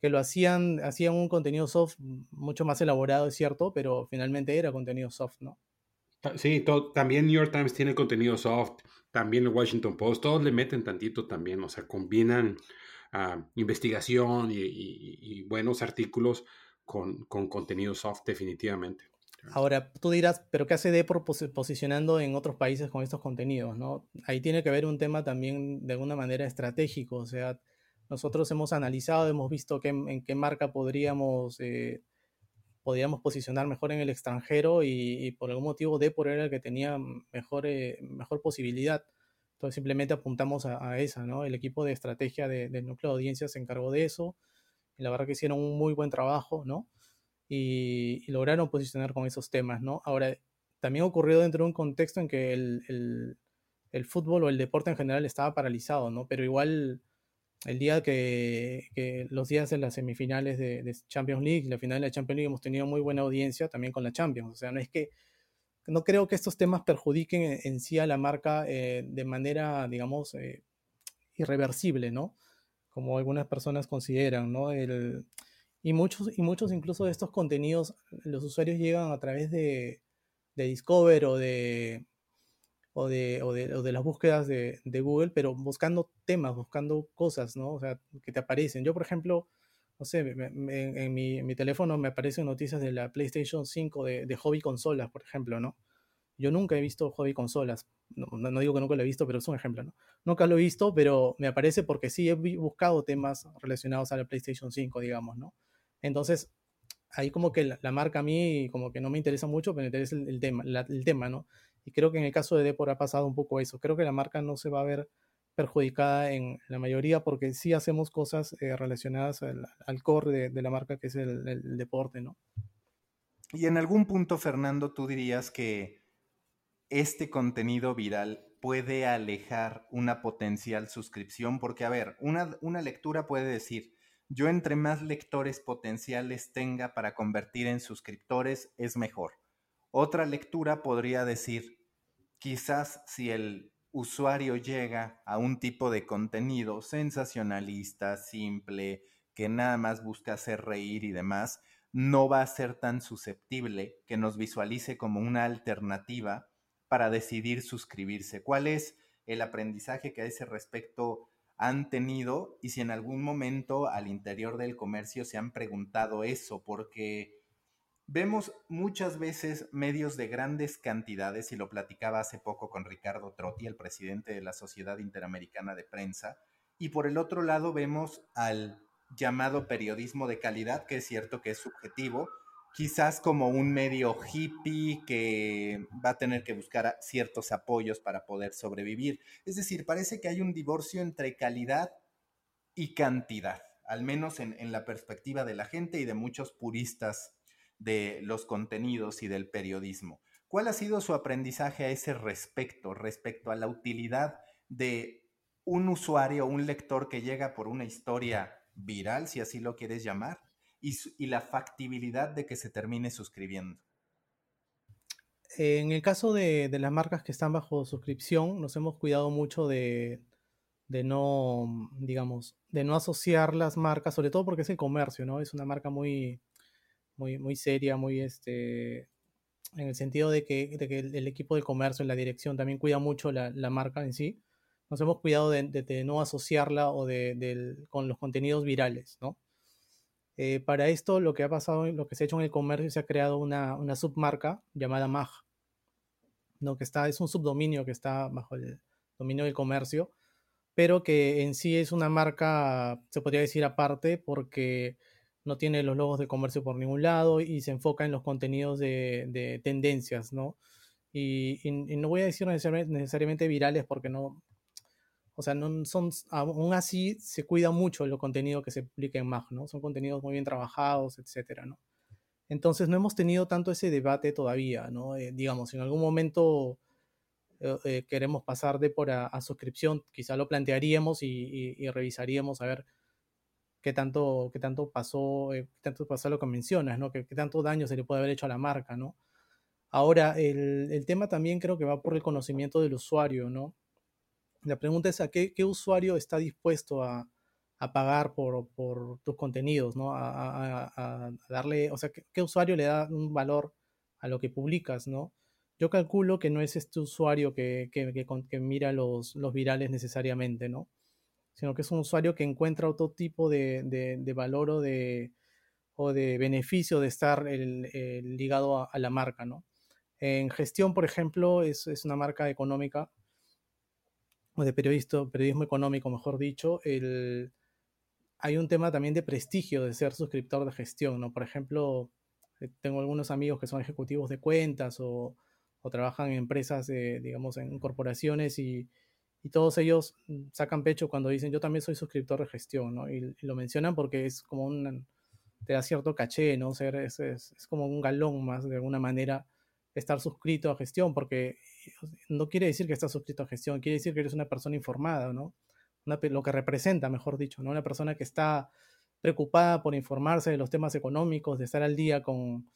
que lo hacían, hacían un contenido soft mucho más elaborado, es cierto, pero finalmente era contenido soft, ¿no? Sí, también New York Times tiene contenido soft, también el Washington Post, todos le meten tantito también, o sea, combinan ah, investigación y, buenos artículos con, con contenido soft definitivamente. Ahora, tú dirás, pero ¿qué hace Depor posicionando en otros países con estos contenidos? ¿no? Ahí tiene que haber un tema también de alguna manera estratégico. O sea, nosotros hemos analizado, hemos visto en qué marca podríamos, eh, podríamos posicionar mejor en el extranjero y, por algún motivo Depor era el que tenía mejor, eh, mejor posibilidad. Entonces simplemente apuntamos a, esa, ¿no? El equipo de estrategia del núcleo de audiencia se encargó de eso. Y la verdad que hicieron un muy buen trabajo, ¿no? y, lograron posicionar con esos temas, ¿no? Ahora, también ocurrió dentro de un contexto en que el, el, fútbol o el deporte en general estaba paralizado, ¿no? Pero igual el día que, que los días de las semifinales de, Champions League, la final de la Champions League, hemos tenido muy buena audiencia también con la Champions. O sea, no es que, no creo que estos temas perjudiquen en, sí a la marca eh, de manera, digamos, eh, irreversible, ¿no? Como algunas personas consideran, ¿no? El, y muchos, y muchos incluso de estos contenidos, los usuarios llegan a través de, de Discover o de, o de, o de, o de las búsquedas de, de, Google, pero buscando temas, buscando cosas, ¿no? O sea, que te aparecen. Yo, por ejemplo, no sé, en, mi, mi, teléfono me aparecen noticias de la PlayStation 5 de, de, hobby consolas, por ejemplo, ¿no? Yo nunca he visto hobby consolas. No, no, digo que nunca lo he visto, pero es un ejemplo, ¿no? Nunca lo he visto, pero me aparece porque sí he buscado temas relacionados a la PlayStation 5, digamos, ¿no? Entonces, ahí como que la, marca a mí como que no me interesa mucho, pero me interesa el, tema, el tema, ¿no? Y creo que en el caso de Depor ha pasado un poco eso. Creo que la marca no se va a ver perjudicada en la mayoría porque sí hacemos cosas eh, relacionadas al, core de, la marca que es el, deporte, ¿no? Y en algún punto, Fernando, tú dirías que este contenido viral puede alejar una potencial suscripción, porque a ver, una, una lectura puede decir, yo entre más lectores potenciales tenga para convertir en suscriptores es mejor. Otra lectura podría decir, quizás si el usuario llega a un tipo de contenido sensacionalista, simple, que nada más busca hacer reír y demás, no va a ser tan susceptible que nos visualice como una alternativa para decidir suscribirse. ¿Cuál es el aprendizaje que a ese respecto han tenido y si en algún momento al interior del comercio se han preguntado eso, porque vemos muchas veces medios de grandes cantidades, y lo platicaba hace poco con Ricardo Trotti, el presidente de la Sociedad Interamericana de Prensa, y por el otro lado vemos al llamado periodismo de calidad, que es cierto que es subjetivo, quizás como un medio hippie que va a tener que buscar ciertos apoyos para poder sobrevivir. Es decir, parece que hay un divorcio entre calidad y cantidad, al menos en, la perspectiva de la gente y de muchos puristas de los contenidos y del periodismo. ¿Cuál ha sido su aprendizaje a ese respecto, respecto a la utilidad de un usuario, un lector que llega por una historia viral, si así lo quieres llamar, y, la factibilidad de que se termine suscribiendo. En el caso de, las marcas que están bajo suscripción, nos hemos cuidado mucho de, no, digamos, de no asociar las marcas, sobre todo porque es el comercio, ¿no? Es una marca muy, muy, muy seria, muy, este, en el sentido de que, el, equipo de comercio, la dirección, también cuida mucho la, marca en sí. Nos hemos cuidado de, no asociarla o de, con los contenidos virales, ¿no? Eh, para esto, lo que ha pasado, lo que se ha hecho en el comercio, se ha creado una, submarca llamada MAG, ¿no? que está, es un subdominio que está bajo el dominio del comercio, pero que en sí es una marca, se podría decir aparte, porque no tiene los logos de comercio por ningún lado y se enfoca en los contenidos de, tendencias, ¿no? Y, no voy a decir necesariamente virales porque no, o sea, no son, aún así se cuida mucho los contenido que se publica en MAG, ¿no? Son contenidos muy bien trabajados, etcétera, ¿no? Entonces no hemos tenido tanto ese debate todavía, ¿no? Eh, digamos, en algún momento eh, eh, queremos pasar de por a, suscripción, quizá lo plantearíamos y, revisaríamos a ver qué tanto, qué tanto pasó, qué tanto pasó lo que mencionas, ¿no? Qué, qué, tanto daño se le puede haber hecho a la marca, ¿no? Ahora, el, el tema también creo que va por el conocimiento del usuario, ¿no? La pregunta es a qué, usuario está dispuesto a, pagar por, tus contenidos, ¿no? A, darle, o sea, ¿qué, usuario le da un valor a lo que publicas, ¿no? Yo calculo que no es este usuario que, mira los, virales necesariamente, ¿no? Sino que es un usuario que encuentra otro tipo de, valor o de, o de beneficio de estar ligado a, la marca, ¿no? En gestión, por ejemplo, es, es una marca económica o de periodismo económico, mejor dicho, el, hay un tema también de prestigio de ser suscriptor de gestión, ¿no? Por ejemplo, eh, tengo algunos amigos que son ejecutivos de cuentas o, trabajan en empresas, digamos, en corporaciones y, todos ellos sacan pecho cuando dicen yo también soy suscriptor de gestión, ¿no? Y, lo mencionan porque es como un, te da cierto caché, ¿no? Ser, es, es, como un galón más de alguna manera estar suscrito a gestión, porque no quiere decir que estás suscrito a gestión, quiere decir que eres una persona informada, ¿no? lo que representa, mejor dicho, ¿no? Una persona que está preocupada por informarse de los temas económicos, de estar al día con,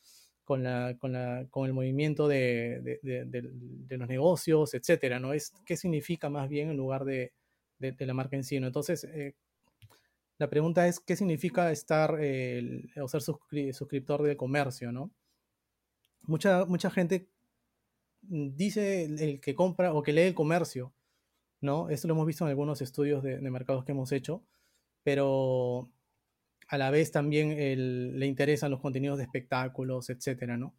con, la, con, la, con el movimiento de, de, de, los negocios, etcétera, ¿no? Es qué significa más bien en lugar de, la marca en sí, ¿no? Entonces, eh, la pregunta es, ¿qué significa estar o ser suscriptor de comercio, ¿no? Mucha, mucha gente dice el que compra o que lee el comercio, ¿no? Esto lo hemos visto en algunos estudios de, mercados que hemos hecho, pero a la vez también le interesan los contenidos de espectáculos, etcétera, ¿no?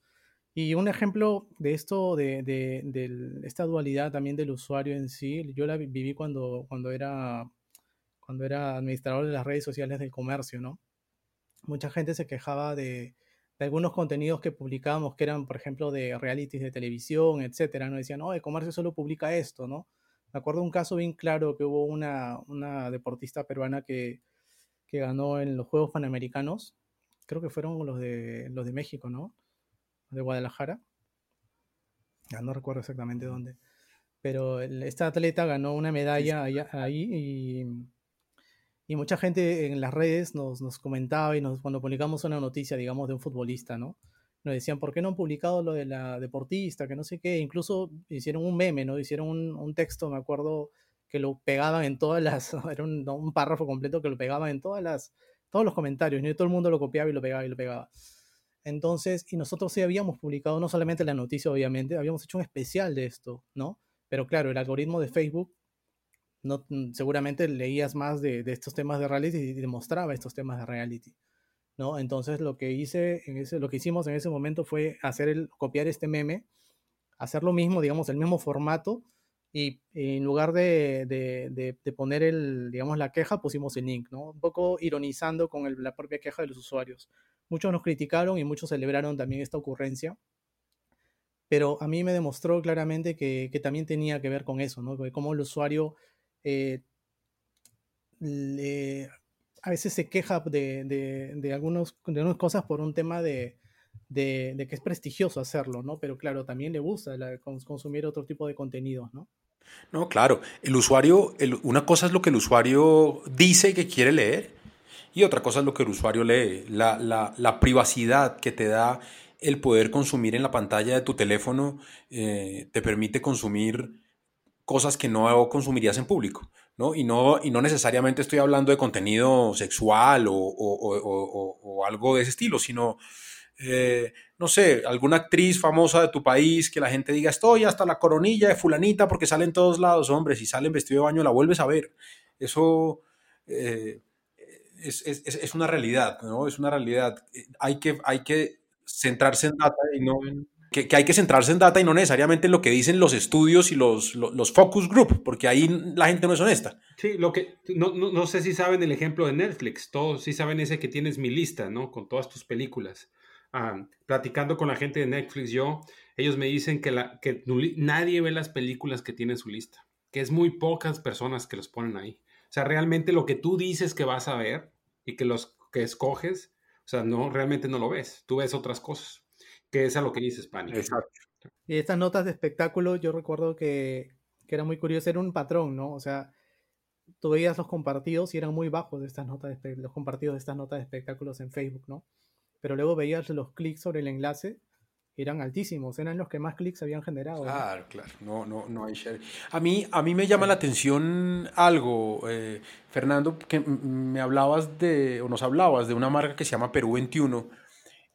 Y un ejemplo de esto, de, esta dualidad también del usuario en sí, yo la viví cuando, cuando, era, cuando era administrador de las redes sociales del comercio, ¿no? Mucha gente se quejaba de, de algunos contenidos que publicábamos que eran, por ejemplo, de realities de televisión, etcétera, ¿no? Decían, no, el comercio solo publica esto, ¿no? Me acuerdo un caso bien claro que hubo una, una deportista peruana que, que ganó en los Juegos Panamericanos, creo que fueron los de, los de México, ¿no? De Guadalajara. Ya no recuerdo exactamente dónde. Pero esta atleta ganó una medalla ahí y y mucha gente en las redes nos, nos comentaba y nos, cuando publicamos una noticia, digamos, de un futbolista, ¿no? Nos decían, ¿por qué no han publicado lo de la deportista? Que no sé qué. Incluso hicieron un meme, ¿no? Hicieron un, un texto, me acuerdo, que lo pegaban en todas las. Era un, un, párrafo completo que lo pegaban en todas las. Todos los comentarios, y todo el mundo lo copiaba y lo pegaba y lo pegaba. Entonces, y nosotros sí habíamos publicado no solamente la noticia, obviamente, habíamos hecho un especial de esto, ¿no? Pero claro, el algoritmo de Facebook no, mm, seguramente leías más de, estos temas de reality y demostraba estos temas de reality. ¿no? Entonces lo que hice en ese, lo que hicimos en ese momento fue hacer el, copiar este meme, hacer lo mismo, digamos, el mismo formato, y en lugar de, de, poner el, digamos, la queja, pusimos el link, ¿no? Un poco ironizando con la propia queja de los usuarios. Muchos nos criticaron y muchos celebraron también esta ocurrencia, pero a mí me demostró claramente que, que también tenía que ver con eso, ¿no? Cómo el usuario eh, a veces se queja de, de, algunos, de algunas cosas por un tema de, de, que es prestigioso hacerlo, ¿no? Pero claro, también le gusta consumir otro tipo de contenidos, ¿no? No, claro. El usuario, una cosa es lo que el usuario dice que quiere leer y otra cosa es lo que el usuario lee. La, la, la privacidad que te da el poder consumir en la pantalla de tu teléfono eh, te permite consumir cosas que no consumirías en público. ¿no? Y, no, y no necesariamente estoy hablando de contenido sexual o, o, o, algo de ese estilo, sino, eh, no sé, alguna actriz famosa de tu país que la gente diga, estoy hasta la coronilla de fulanita porque sale en todos lados, hombre, si sale en vestido de baño la vuelves a ver. Eso eh, es, es, es, una realidad, ¿no? Es una realidad. Hay que, hay que centrarse en data y no en que, hay que centrarse en data y no necesariamente en lo que dicen los estudios y los, los, focus group, porque ahí la gente no es honesta. Sí, lo que no, no, no, sé si saben el ejemplo de Netflix, todos sí saben ese que tienes mi lista, ¿no? Con todas tus películas. Platicando con la gente de Netflix, yo, ellos me dicen que, la, que nadie ve las películas que tiene en su lista, que es muy pocas personas que los ponen ahí. O sea, realmente lo que tú dices que vas a ver y que los que escoges, o sea, no, realmente no lo ves, tú ves otras cosas que es a lo que dices, Pani. Exacto. Y estas notas de espectáculo, yo recuerdo que, que, era muy curioso, era un patrón, ¿no? O sea, tú veías los compartidos y eran muy bajos de estas notas de, los compartidos de estas notas de espectáculos en Facebook, ¿no? Pero luego veías los clics sobre el enlace eran altísimos, eran los que más clics habían generado. Claro, claro, no, no, no hay share. A mí, a mí me llama la atención algo, eh, Fernando, que me hablabas de, o nos hablabas de una marca que se llama Perú 21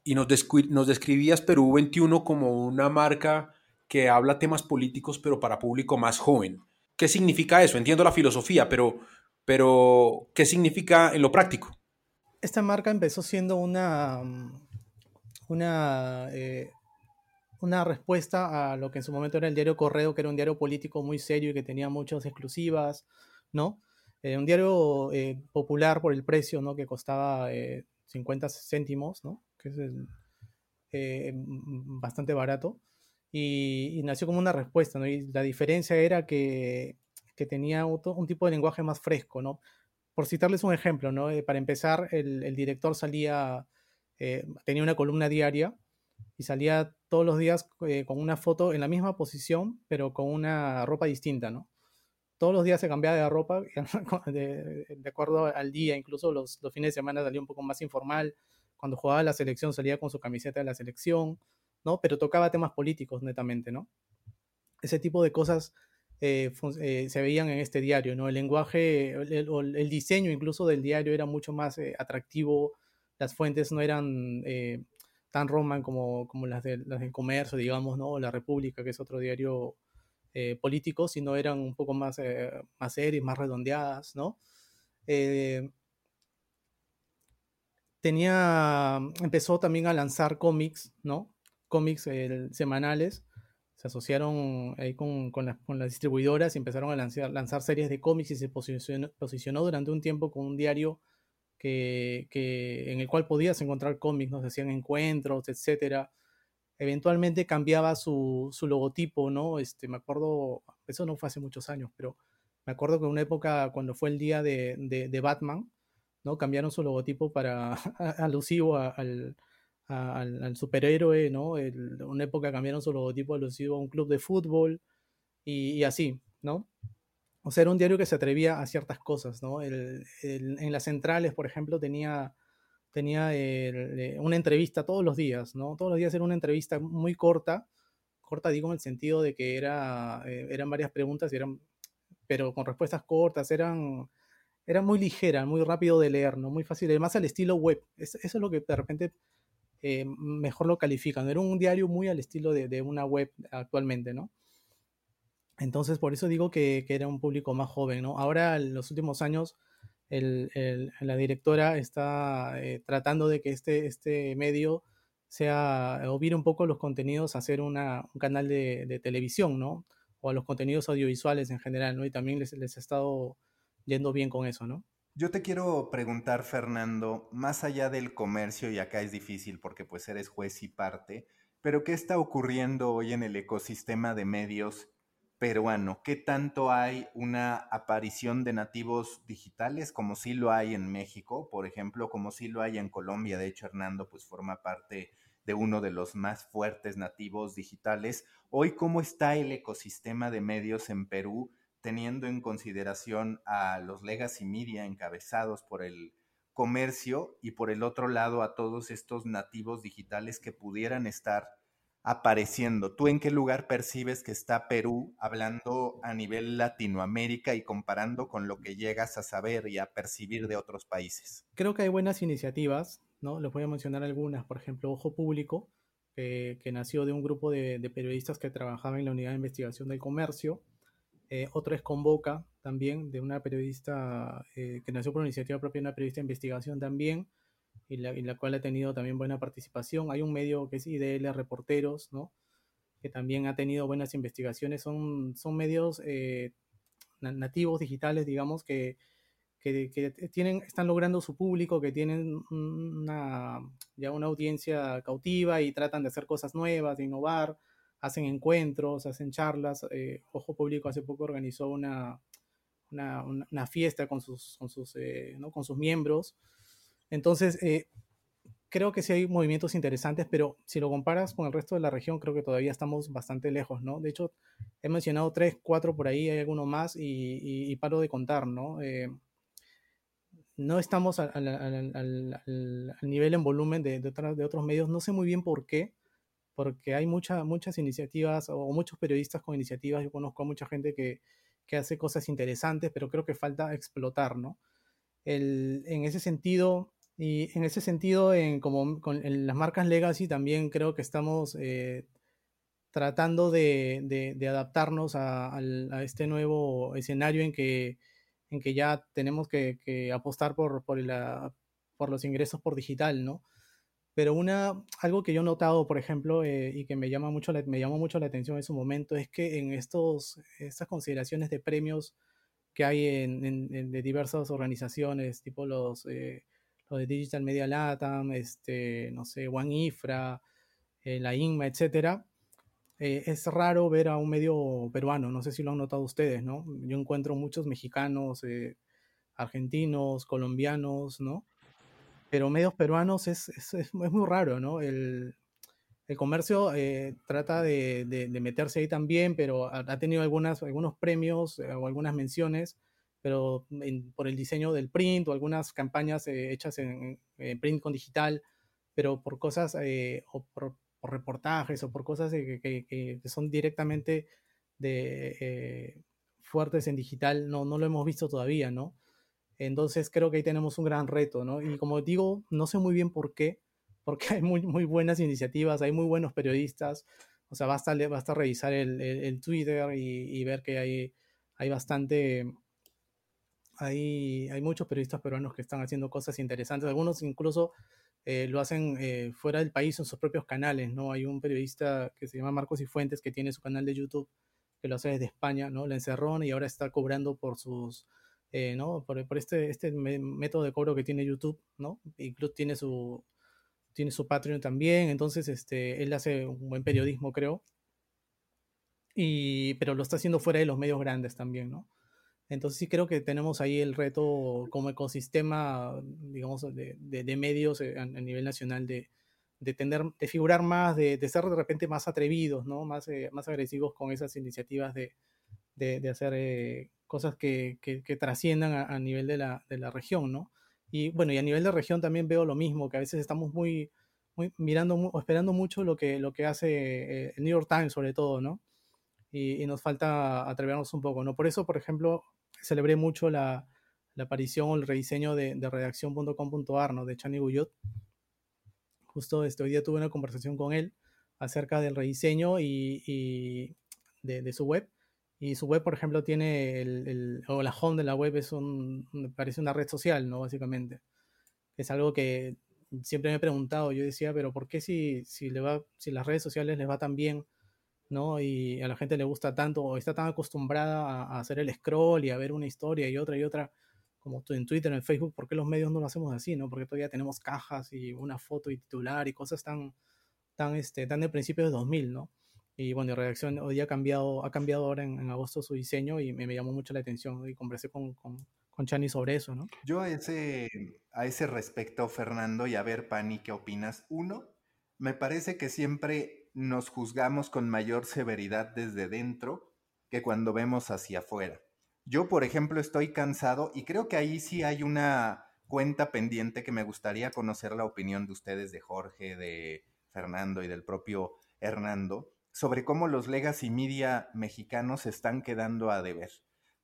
y nos, nos describías Perú 21 como una marca que habla temas políticos, pero para público más joven. ¿Qué significa eso? Entiendo la filosofía, pero, pero ¿qué significa en lo práctico? Esta marca empezó siendo una, una, eh, una respuesta a lo que en su momento era el diario Correo, que era un diario político muy serio y que tenía muchas exclusivas, ¿no? Eh, un diario eh, popular por el precio, ¿no? Que costaba 50 céntimos, ¿no? que es eh, bastante barato, y, nació como una respuesta, ¿no? Y la diferencia era que, que tenía un, tipo de lenguaje más fresco, ¿no? Por citarles un ejemplo, ¿no? Eh, para empezar, el, director salía, eh, tenía una columna diaria y salía todos los días con una foto en la misma posición, pero con una ropa distinta, ¿no? Todos los días se cambiaba de ropa de, de acuerdo al día, incluso los, los, fines de semana salía un poco más informal, cuando jugaba la selección salía con su camiseta de la selección, ¿no? Pero tocaba temas políticos netamente, ¿no? Ese tipo de cosas eh, eh, se veían en este diario, ¿no? El lenguaje, el, el, diseño incluso del diario era mucho más eh, atractivo, las fuentes no eran tan roman como, como las, de, las del comercio, digamos, ¿no? La República, que es otro diario político, sino eran un poco más, más serias, más redondeadas, ¿no? tenía, empezó también a lanzar cómics, ¿no? Cómics semanales. Asociaron ahí con, las distribuidoras y empezaron a lanzar, series de cómics y se posicionó, durante un tiempo con un diario que, en el cual podías encontrar cómics, ¿no? Se hacían encuentros, etcétera. Eventualmente cambiaba su, logotipo, ¿no? Este, me acuerdo, eso no fue hace muchos años, pero me acuerdo que en una época cuando fue el día de Batman, ¿no? Cambiaron su logotipo para alusivo al, al, superhéroe, ¿no? una época cambiaron su logotipo alusivo a un club de fútbol y, así, ¿no? O sea, era un diario que se atrevía a ciertas cosas, ¿no? en las centrales, por ejemplo, tenía, tenía eh, una entrevista todos los días, ¿no? Todos los días era una entrevista muy corta, corta digo en el sentido de que era, eh, eran varias preguntas, y eran, pero con respuestas cortas, eran era muy ligera, muy rápido de leer, ¿no? Muy fácil, además al estilo web. eso es lo que de repente eh, mejor lo califican. Era un diario muy al estilo de, una web actualmente, ¿no? Entonces, por eso digo que, era un público más joven, ¿no? Ahora, en los últimos años, la directora está eh, tratando de que este, este medio sea, o un poco los contenidos a hacer un canal de, televisión, ¿no? O a los contenidos audiovisuales en general, ¿no? Y también les, les ha estado yendo bien con eso, ¿no? Yo te quiero preguntar, Fernando, más allá del comercio, y acá es difícil porque pues eres juez y parte, pero ¿qué está ocurriendo hoy en el ecosistema de medios peruano? ¿Qué tanto hay una aparición de nativos digitales como sí lo hay en México, por ejemplo, como sí lo hay en Colombia? De hecho, Hernando pues forma parte de uno de los más fuertes nativos digitales. Hoy, ¿cómo está el ecosistema de medios en Perú? Teniendo en consideración a los legacy media encabezados por el comercio y por el otro lado a todos estos nativos digitales que pudieran estar apareciendo. ¿Tú en qué lugar percibes que está Perú hablando a nivel Latinoamérica y comparando con lo que llegas a saber y a percibir de otros países? Creo que hay buenas iniciativas, ¿no? Les voy a mencionar algunas, por ejemplo, Ojo Público, que nació de un grupo de, de periodistas que trabajaban en la unidad de investigación del comercio, eh, otro es Convoca, también, de una periodista eh, que nació por iniciativa propia, una periodista de investigación también, y la, la, cual ha tenido también buena participación. Hay un medio que es IDL Reporteros, ¿no? que también ha tenido buenas investigaciones. Son, son medios eh, nativos digitales, digamos, que, que, tienen, están logrando su público, que tienen una, ya una audiencia cautiva y tratan de hacer cosas nuevas, de innovar hacen encuentros, hacen charlas. Eh, Ojo Público hace poco organizó una, una, fiesta con sus, con sus, eh, ¿no? con sus miembros. Entonces, eh, creo que sí hay movimientos interesantes, pero si lo comparas con el resto de la región, creo que todavía estamos bastante lejos, ¿no? De hecho, he mencionado tres, cuatro por ahí, hay alguno más y, paro de contar, ¿no? no estamos al, nivel en volumen de, de, otros medios, no sé muy bien por qué, porque hay muchas iniciativas o muchos periodistas con iniciativas. Yo conozco a mucha gente que, hace cosas interesantes, pero creo que falta explotar, ¿no? en ese sentido, y en ese sentido, en, como con las marcas legacy también creo que estamos eh, tratando de, adaptarnos a, este nuevo escenario en que, en que ya tenemos que, apostar por, por, por los ingresos por digital, ¿no? Pero una, algo que yo he notado, por ejemplo, eh, y que me, llama mucho me llamó mucho la atención en su momento, es que en estos, estas consideraciones de premios que hay en, de diversas organizaciones, tipo los, eh, los de Digital Media Latam, este, no sé, One Ifra, eh, la INMA, etcétera, es raro ver a un medio peruano, no sé si lo han notado ustedes, ¿no? Yo encuentro muchos mexicanos, argentinos, colombianos, ¿no? Pero medios peruanos es, es, es, muy raro, ¿no? El, el comercio eh, trata de, de, meterse ahí también, pero ha, tenido algunas, algunos premios eh, o algunas menciones, pero por el diseño del print o algunas campañas eh, hechas en, print con digital, pero por cosas o por, reportajes o por cosas que, que, que, son directamente de, fuertes en digital, no, no lo hemos visto todavía, ¿no? Entonces creo que ahí tenemos un gran reto, ¿no? Y como digo, no sé muy bien por qué, porque hay muy, muy buenas iniciativas, hay muy buenos periodistas, o sea, basta, basta revisar el, el, Twitter y, ver que hay, hay bastante, hay, hay muchos periodistas peruanos que están haciendo cosas interesantes, algunos incluso eh, lo hacen eh, fuera del país en sus propios canales, ¿no? Hay un periodista que se llama Marcos y Fuentes que tiene su canal de YouTube que lo hace desde España, ¿no? La encerró y ahora está cobrando por sus eh, ¿no? Por, este, este método de cobro que tiene YouTube, ¿no? Incluso tiene su, tiene su Patreon también, entonces este, él hace un buen periodismo, creo. Y, pero lo está haciendo fuera de los medios grandes también, ¿no? Entonces sí creo que tenemos ahí el reto como ecosistema, digamos, de, de, medios eh, a, nivel nacional de, de, tener, de figurar más, de, ser de repente más atrevidos, ¿no? Más, eh, más agresivos con esas iniciativas de, hacer cosas que, que, trasciendan a, nivel de la, de la, región, ¿no? Y bueno, y a nivel de región también veo lo mismo, que a veces estamos muy, muy mirando o esperando mucho lo que, lo que hace eh, el New York Times sobre todo, ¿no? Y, nos falta atrevernos un poco, ¿no? Por eso, por ejemplo, celebré mucho la, la aparición o el rediseño de, de redacción.com.ar, ¿no? De Chani Guyot. Justo este, hoy día tuve una conversación con él acerca del rediseño y, y de, de, su web Y su web, por ejemplo, tiene el, o la home de la web es un, parece una red social, ¿no? Básicamente. Es algo que siempre me he preguntado. Yo decía, pero ¿por qué si, si, le va, si las redes sociales les va tan bien, ¿no? Y a la gente le gusta tanto, o está tan acostumbrada a, hacer el scroll y a ver una historia y otra y otra, como en Twitter, en Facebook, ¿por qué los medios no lo hacemos así, ¿no? Porque todavía tenemos cajas y una foto y titular y cosas tan, tan, este, tan de principios de 2000, ¿no? Y bueno, la redacción hoy ha cambiado, ha cambiado ahora en, agosto su diseño y me, llamó mucho la atención y conversé con, con, con, Chani sobre eso, ¿no? Yo a ese, a ese respecto, Fernando, y a ver, Pani, ¿qué opinas? Uno, me parece que siempre nos juzgamos con mayor severidad desde dentro que cuando vemos hacia afuera. Yo, por ejemplo, estoy cansado y creo que ahí sí hay una cuenta pendiente que me gustaría conocer la opinión de ustedes, de Jorge, de Fernando y del propio Hernando sobre cómo los legacy media mexicanos están quedando a deber.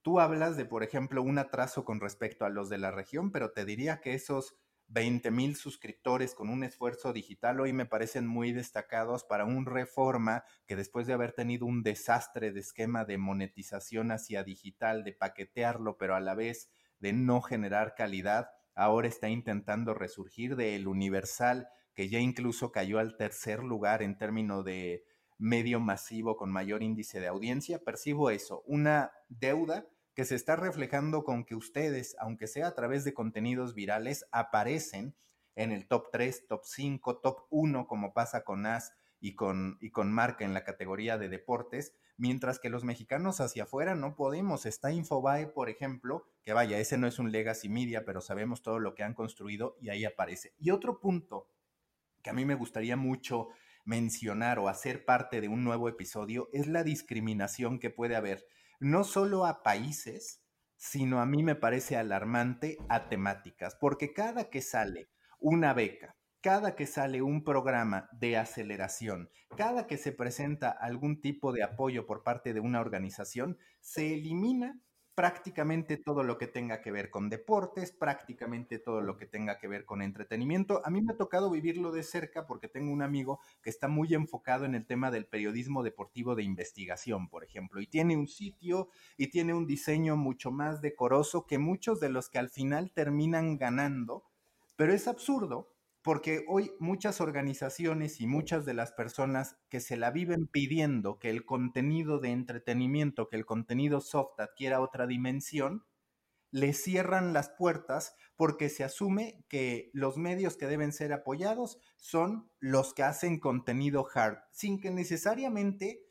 Tú hablas de, por ejemplo, un atraso con respecto a los de la región, pero te diría que esos 20 mil suscriptores con un esfuerzo digital hoy me parecen muy destacados para un reforma que después de haber tenido un desastre de esquema de monetización hacia digital, de paquetearlo, pero a la vez de no generar calidad, ahora está intentando resurgir del universal que ya incluso cayó al tercer lugar en términos de medio masivo con mayor índice de audiencia, percibo eso, una deuda que se está reflejando con que ustedes, aunque sea a través de contenidos virales, aparecen en el top 3, top 5, top 1, como pasa con AS y con, y con Marca en la categoría de deportes, mientras que los mexicanos hacia afuera no podemos. Está Infobae, por ejemplo, que vaya, ese no es un legacy media, pero sabemos todo lo que han construido y ahí aparece. Y otro punto que a mí me gustaría mucho mencionar o hacer parte de un nuevo episodio es la discriminación que puede haber, no solo a países, sino a mí me parece alarmante a temáticas, porque cada que sale una beca, cada que sale un programa de aceleración, cada que se presenta algún tipo de apoyo por parte de una organización, se elimina prácticamente todo lo que tenga que ver con deportes, prácticamente todo lo que tenga que ver con entretenimiento. A mí me ha tocado vivirlo de cerca porque tengo un amigo que está muy enfocado en el tema del periodismo deportivo de investigación, por ejemplo, y tiene un sitio y tiene un diseño mucho más decoroso que muchos de los que al final terminan ganando, pero es absurdo porque hoy muchas organizaciones y muchas de las personas que se la viven pidiendo que el contenido de entretenimiento, que el contenido soft adquiera otra dimensión, le cierran las puertas porque se asume que los medios que deben ser apoyados son los que hacen contenido hard, sin que necesariamente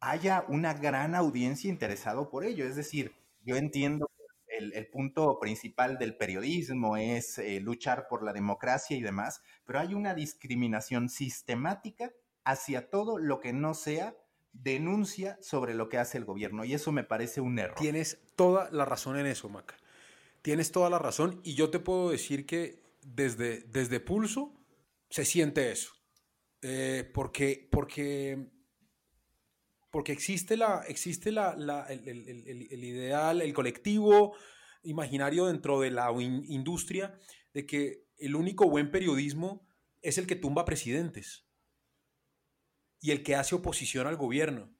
haya una gran audiencia interesado por ello. Es decir, yo entiendo el, punto principal del periodismo es eh, luchar por la democracia y demás, pero hay una discriminación sistemática hacia todo lo que no sea denuncia sobre lo que hace el gobierno y eso me parece un error. Tienes toda la razón en eso, Maca. Tienes toda la razón y yo te puedo decir que desde, desde Pulso se siente eso. Eh, porque, porque porque existe, la, existe la, el, ideal, el colectivo imaginario dentro de la industria de que el único buen periodismo es el que tumba presidentes y el que hace oposición al gobierno.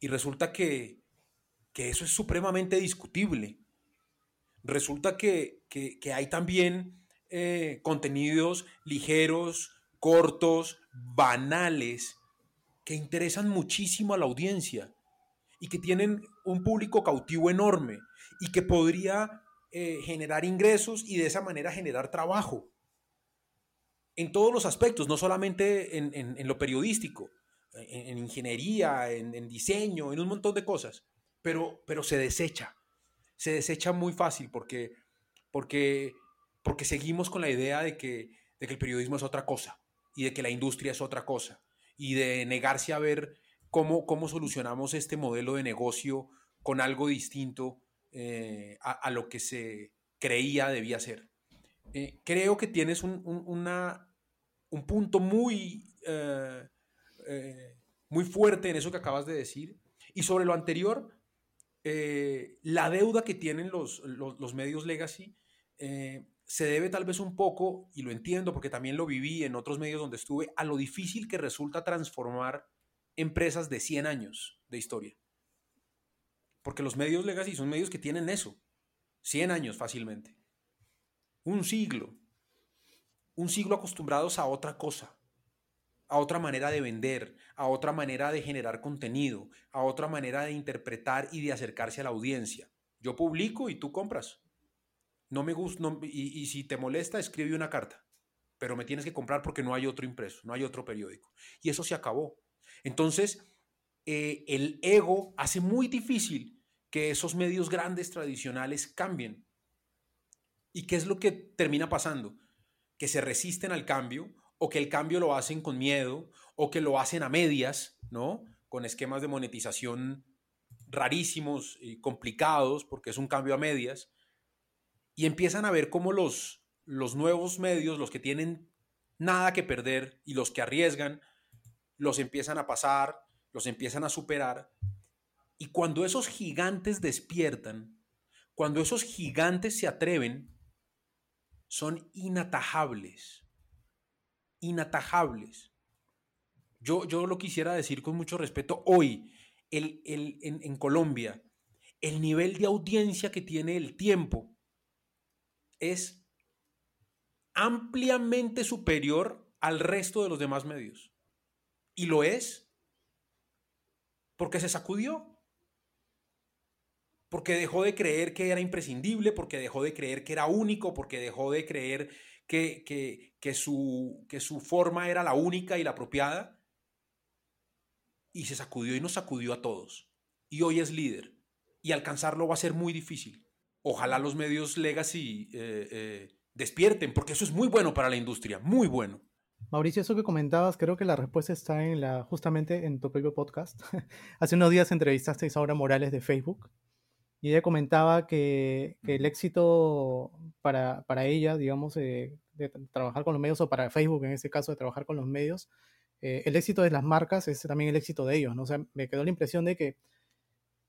Y resulta que, eso es supremamente discutible. Resulta que, hay también eh, contenidos ligeros, cortos, banales, que interesan muchísimo a la audiencia y que tienen un público cautivo enorme y que podría eh, generar ingresos y de esa manera generar trabajo. En todos los aspectos, no solamente en, lo periodístico, en, ingeniería, en, diseño, en un montón de cosas, pero, pero se desecha. Se desecha muy fácil porque, porque, porque seguimos con la idea de que, de que el periodismo es otra cosa y de que la industria es otra cosa y de negarse a ver cómo, cómo solucionamos este modelo de negocio con algo distinto eh, a, lo que se creía debía ser. Eh, creo que tienes un, un punto muy, eh, muy fuerte en eso que acabas de decir. Y sobre lo anterior, la deuda que tienen los, los medios legacy se debe tal vez un poco, y lo entiendo porque también lo viví en otros medios donde estuve, a lo difícil que resulta transformar empresas de 100 años de historia. Porque los medios legacy son medios que tienen eso. 100 años fácilmente. Un siglo. Un siglo acostumbrados a otra cosa a otra manera de vender, a otra manera de generar contenido, a otra manera de interpretar y de acercarse a la audiencia. Yo publico y tú compras. No me gusta, y, si te molesta, escribe una carta, pero me tienes que comprar porque no hay otro impreso, no hay otro periódico. Y eso se acabó. Entonces, eh, el ego hace muy difícil que esos medios grandes tradicionales cambien. ¿Y qué es lo que termina pasando? Que se resisten al cambio o que el cambio lo hacen con miedo, o que lo hacen a medias, ¿no? Con esquemas de monetización rarísimos y complicados, porque es un cambio a medias, y empiezan a ver cómo los, los nuevos medios, los que tienen nada que perder y los que arriesgan, los empiezan a pasar, los empiezan a superar, y cuando esos gigantes despiertan, cuando esos gigantes se atreven, son inatajables inatajables. Yo, yo lo quisiera decir con mucho respeto hoy, el, en, Colombia, el nivel de audiencia que tiene el tiempo es ampliamente superior al resto de los demás medios. Y lo es porque se sacudió. Porque dejó de creer que era imprescindible, porque dejó de creer que era único, porque dejó de creer que, que, su, que su forma era la única y la apropiada, y se sacudió y nos sacudió a todos. Y hoy es líder, y alcanzarlo va a ser muy difícil. Ojalá los medios legacy eh, eh, despierten, porque eso es muy bueno para la industria, muy bueno. Mauricio, eso que comentabas, creo que la respuesta está en la, justamente en tu propio podcast. Hace unos días entrevistaste a Isaura Morales de Facebook y ella comentaba que, que el éxito para, para ella, digamos, eh, de trabajar con los medios, o para Facebook en este caso, de trabajar con los medios, el éxito de las marcas es también el éxito de ellos, ¿no? O sea, me quedó la impresión de que,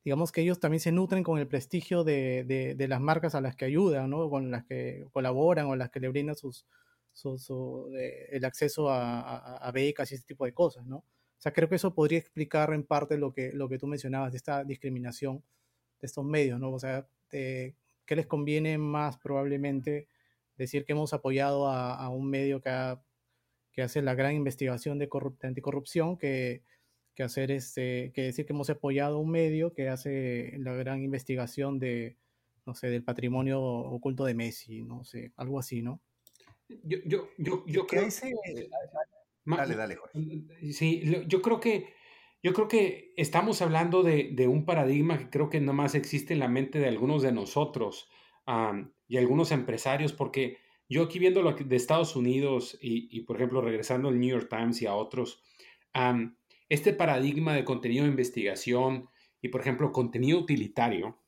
digamos que ellos también se nutren con el prestigio de, de, de las marcas a las que ayudan, ¿no? Con las que colaboran o las que le brindan sus, su, el acceso a, a, a, becas y ese tipo de cosas, ¿no? O sea, creo que eso podría explicar en parte lo que, lo que tú mencionabas de esta discriminación de estos medios, ¿no? O sea, ¿qué les conviene más probablemente decir que hemos apoyado a, un medio que, que hace la gran investigación de, anticorrupción que, que, hacer este, que decir que hemos apoyado un medio que hace la gran investigación de, no sé, del patrimonio oculto de Messi, no sé, algo así, ¿no? Yo, yo, yo, yo creo... Ese... Dale, dale, Jorge. Sí, yo creo que yo creo que estamos hablando de, de, un paradigma que creo que nomás existe en la mente de algunos de nosotros y algunos empresarios, porque yo aquí viendo lo de Estados Unidos y, y, por ejemplo, regresando al New York Times y a otros, este paradigma de contenido de investigación y, por ejemplo, contenido utilitario,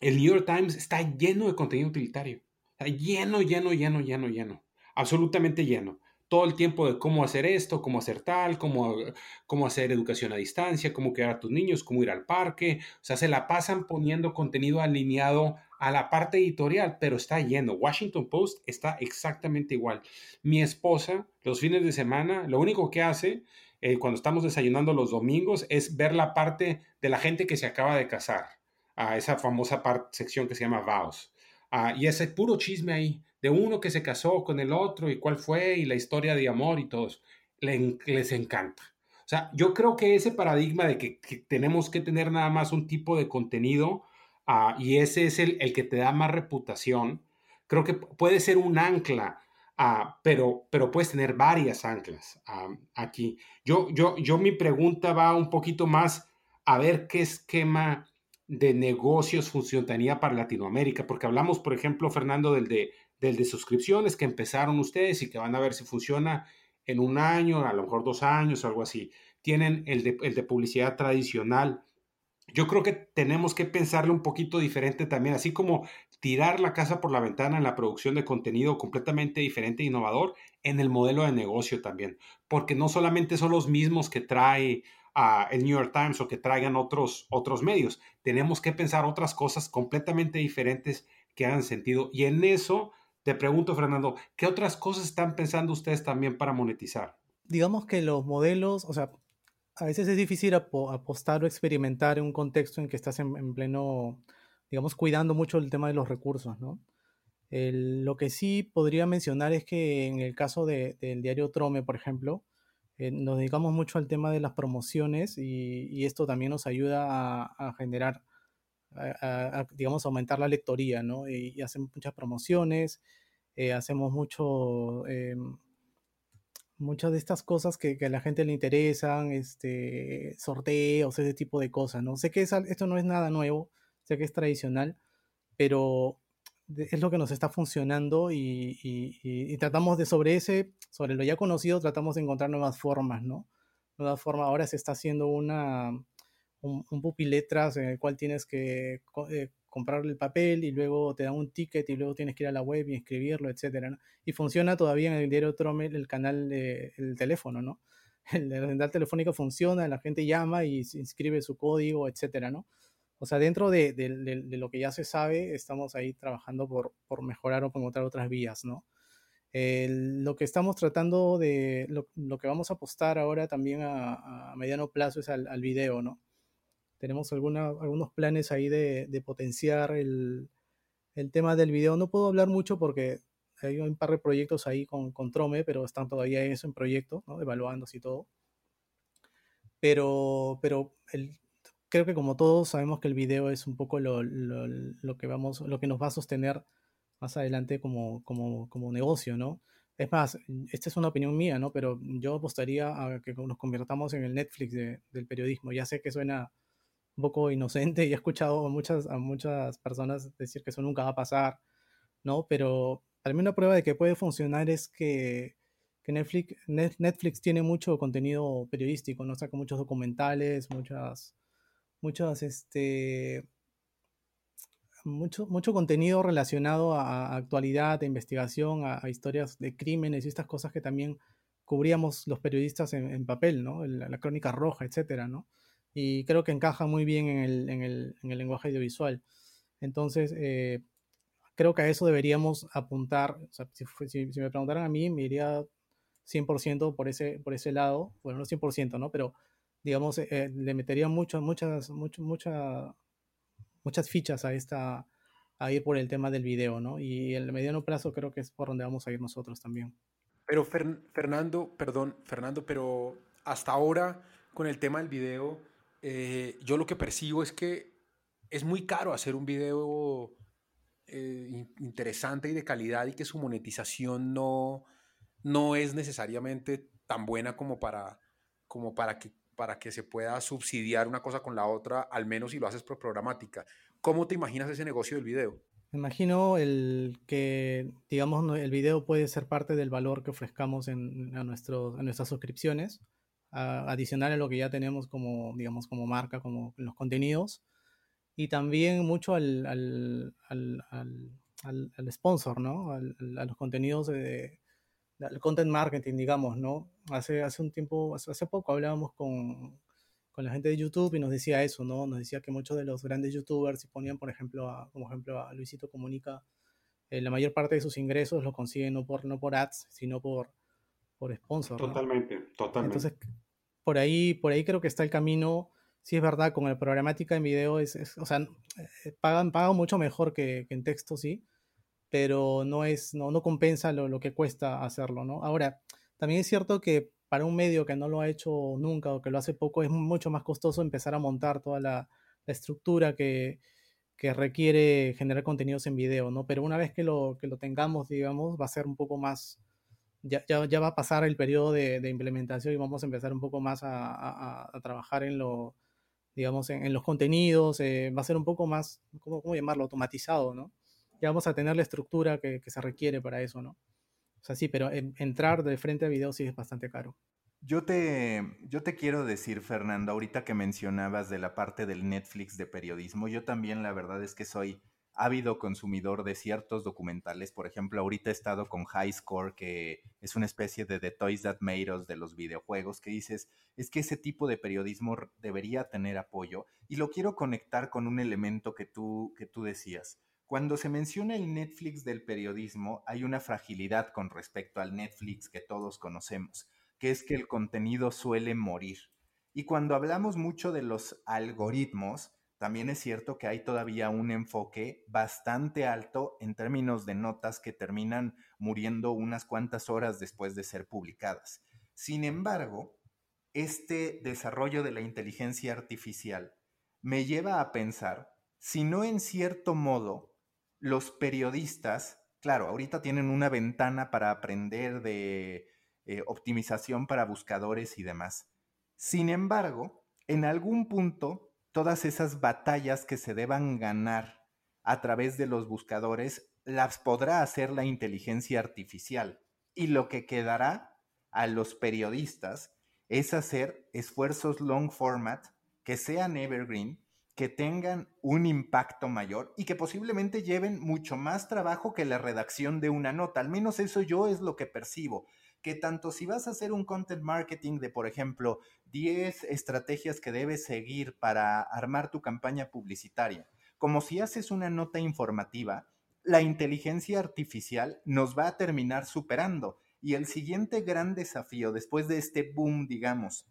el New York Times está lleno de contenido utilitario. Está lleno, lleno, lleno, lleno, lleno. Absolutamente lleno todo el tiempo de cómo hacer esto, cómo hacer tal, cómo, cómo hacer educación a distancia, cómo quedar a tus niños, cómo ir al parque. O sea, se la pasan poniendo contenido alineado a la parte editorial, pero está lleno. Washington Post está exactamente igual. Mi esposa, los fines de semana, lo único que hace eh, cuando estamos desayunando los domingos es ver la parte de la gente que se acaba de casar, a esa famosa parte, sección que se llama Vows. Ah, y ese puro chisme ahí, de uno que se casó con el otro y cuál fue y la historia de amor y todo les encanta. O sea, yo creo que ese paradigma de que, tenemos que tener nada más un tipo de contenido ah, y ese es el, el, que te da más reputación, creo que puede ser un ancla, ah, pero, pero puedes tener varias anclas aquí. Yo, yo, yo mi pregunta va un poquito más a ver qué esquema de negocios funcionaría para Latinoamérica, porque hablamos, por ejemplo, Fernando, del de, del de suscripciones que empezaron ustedes y que van a ver si funciona en un año, a lo mejor dos años algo así. Tienen el de, el de publicidad tradicional. Yo creo que tenemos que pensarle un poquito diferente también, así como tirar la casa por la ventana en la producción de contenido completamente diferente e innovador en el modelo de negocio también, porque no solamente son los mismos que trae el New York Times o que traigan otros, otros medios. Tenemos que pensar otras cosas completamente diferentes que hagan sentido. Y en eso te pregunto, Fernando, ¿qué otras cosas están pensando ustedes también para monetizar? Digamos que los modelos, o sea, a veces es difícil apostar o experimentar en un contexto en que estás en, pleno, digamos, cuidando mucho el tema de los recursos, ¿no? lo que sí podría mencionar es que en el caso del diario Trome, por ejemplo, eh, nos dedicamos mucho al tema de las promociones y, esto también nos ayuda a, generar, digamos, aumentar la lectoría, ¿no? Y, hacemos muchas promociones, eh, hacemos mucho em, muchas de estas cosas que, a la gente le interesan, este, sorteos, ese tipo de cosas, ¿no? Sé que esto no es nada nuevo, sé que es tradicional, pero es lo que nos está funcionando y, tratamos de sobre ese, sobre lo ya conocido, tratamos de encontrar nuevas formas, ¿no? Nuevas formas, ahora se está haciendo una, un, un pupiletras en el cual tienes que eh, el papel y luego te dan un ticket y luego tienes que ir a la web y escribirlo, etcétera, Y funciona todavía en el diario Tromel el canal de, el teléfono, ¿no? El, central telefónico funciona, la gente llama y se inscribe su código, etcétera, ¿no? O sea, dentro de, lo que ya se sabe, estamos ahí trabajando por, por mejorar o por encontrar otras vías, ¿no? lo que estamos tratando de, lo, que vamos a apostar ahora también a, mediano plazo es al, al video, ¿no? Tenemos algunos planes ahí de, potenciar el, tema del video. No puedo hablar mucho porque hay un par de proyectos ahí con, Trome, pero están todavía eso en proyecto, ¿no? evaluándose y todo. Pero, pero creo que como todos sabemos que el video es un poco lo, que, vamos, lo que nos va a sostener más adelante como, como, negocio, ¿no? Es más, esta es una opinión mía, ¿no? Pero yo apostaría a que nos convirtamos en el Netflix del periodismo. Ya sé que suena un poco inocente y he escuchado a muchas, a muchas personas decir que eso nunca va a pasar, ¿no? Pero para mí una prueba de que puede funcionar es que, que Netflix, Netflix tiene mucho contenido periodístico, ¿no? Saca muchos documentales, muchas, muchas, este, mucho, mucho contenido relacionado a, actualidad, a investigación, a, historias de crímenes y estas cosas que también cubríamos los periodistas en, papel, ¿no? La, la, crónica roja, etcétera, ¿no? Y creo que encaja muy bien en el, en el, en el lenguaje audiovisual. Entonces, eh, creo que a eso deberíamos apuntar. O sea, si, si, me preguntaran a mí, me iría 100% por ese, por ese lado. Bueno, no 100%, ¿no? Pero, digamos, eh, le metería mucho, muchas, mucho, mucha, muchas fichas a, esta, a ir por el tema del video, ¿no? Y el mediano plazo creo que es por donde vamos a ir nosotros también. Pero Fernando, perdón, Fernando, pero hasta ahora con el tema del video eh, yo lo que percibo es que es muy caro hacer un video eh, interesante y de calidad y que su monetización no, no es necesariamente tan buena como para, como para que para que se pueda subsidiar una cosa con la otra, al menos si lo haces por programática. ¿Cómo te imaginas ese negocio del video? Me imagino el que, digamos, el video puede ser parte del valor que ofrezcamos en, a, nuestros, a nuestras suscripciones adicional a lo que ya tenemos como, digamos, como marca, como los contenidos, y también mucho al, al, al, al, sponsor, ¿no? a los contenidos de, al content marketing, digamos, ¿no? Hace, hace un tiempo, hace, poco hablábamos con, con, la gente de YouTube y nos decía eso, ¿no? Nos decía que muchos de los grandes youtubers, si ponían, por ejemplo, a, como ejemplo a Luisito Comunica, eh, la mayor parte de sus ingresos los consiguen no por, no por ads, sino por, por sponsor. Totalmente, totalmente. Entonces, por ahí, por ahí creo que está el camino. Sí es verdad, con el programática en video, es, o sea, eh, pagan, pagan mucho mejor que, en texto, sí, pero no, es, no, no compensa lo, lo, que cuesta hacerlo, ¿no? Ahora, también es cierto que para un medio que no lo ha hecho nunca o que lo hace poco, es mucho más costoso empezar a montar toda la, la estructura que, que requiere generar contenidos en video, ¿no? Pero una vez que lo, que lo tengamos, digamos, va a ser un poco más, ya, ya, va a pasar el periodo de, de, implementación y vamos a empezar un poco más a, a, trabajar en lo, digamos, en, los contenidos, eh, va a ser un poco más, ¿cómo, ¿cómo, llamarlo? Automatizado, ¿no? Ya vamos a tener la estructura que, que se requiere para eso, ¿no? O sea, sí, pero entrar de frente a video sí es bastante caro. Yo te, yo te quiero decir, Fernando, ahorita que mencionabas de la parte del Netflix de periodismo, yo también la verdad es que soy ávido consumidor de ciertos documentales. Por ejemplo, ahorita he estado con High Score, que es una especie de The Toys That Made Us de los videojuegos, que dices, es que ese tipo de periodismo debería tener apoyo. Y lo quiero conectar con un elemento que tú, que tú decías. Cuando se menciona el Netflix del periodismo, hay una fragilidad con respecto al Netflix que todos conocemos, que es que el contenido suele morir. Y cuando hablamos mucho de los algoritmos, también es cierto que hay todavía un enfoque bastante alto en términos de notas que terminan muriendo unas cuantas horas después de ser publicadas. Sin embargo, este desarrollo de la inteligencia artificial me lleva a pensar si no en cierto modo los periodistas, claro, ahorita tienen una ventana para aprender de eh, optimización para buscadores y demás. Sin embargo, en algún punto, todas esas batallas que se deban ganar a través de los buscadores las podrá hacer la inteligencia artificial. Y lo que quedará a los periodistas es hacer esfuerzos long format que sean evergreen, que tengan un impacto mayor y que posiblemente lleven mucho más trabajo que la redacción de una nota. Al menos eso yo es lo que percibo. Que tanto si vas a hacer un content marketing de, por ejemplo, 10 estrategias que debes seguir para armar tu campaña publicitaria, como si haces una nota informativa, la inteligencia artificial nos va a terminar superando. Y el siguiente gran desafío después de este boom, digamos,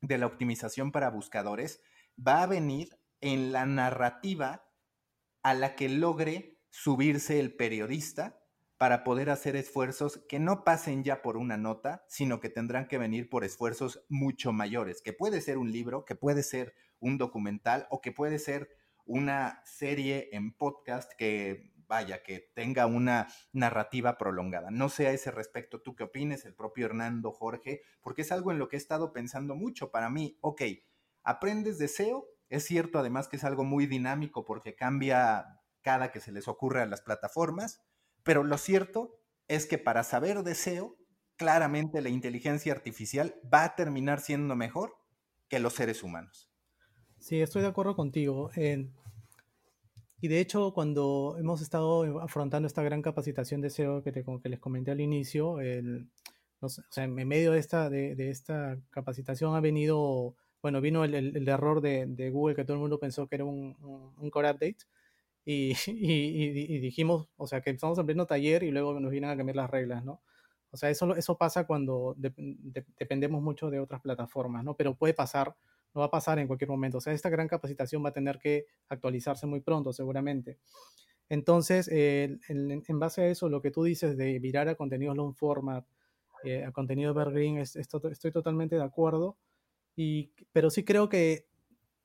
de la optimización para buscadores, va a venir en la narrativa a la que logre subirse el periodista para poder hacer esfuerzos que no pasen ya por una nota, sino que tendrán que venir por esfuerzos mucho mayores, que puede ser un libro, que puede ser un documental o que puede ser una serie en podcast que vaya, que tenga una narrativa prolongada. No sé a ese respecto, ¿tú qué opines? El propio Hernando, Jorge, porque es algo en lo que he estado pensando mucho para mí. Ok, aprendes de SEO, es cierto además que es algo muy dinámico porque cambia cada que se les ocurre a las plataformas, pero lo cierto es que para saber de SEO, claramente la inteligencia artificial va a terminar siendo mejor que los seres humanos. Sí, estoy de acuerdo contigo. Y de hecho, cuando hemos estado afrontando esta gran capacitación de SEO que, que les comenté al inicio, en medio de esta, capacitación ha venido, bueno, vino el, error de, Google que todo el mundo pensó que era un, core update. Y, y, dijimos, o sea, que estamos en pleno taller y luego nos vienen a cambiar las reglas, ¿no? O sea, eso, eso pasa cuando dependemos mucho de otras plataformas, ¿no? Pero puede pasar no va a pasar en cualquier momento. O sea, esta gran capacitación va a tener que actualizarse muy pronto, seguramente. Entonces, en, base a eso, lo que tú dices de virar a contenidos long format, eh, a contenido evergreen, estoy totalmente de acuerdo. Y, pero sí creo que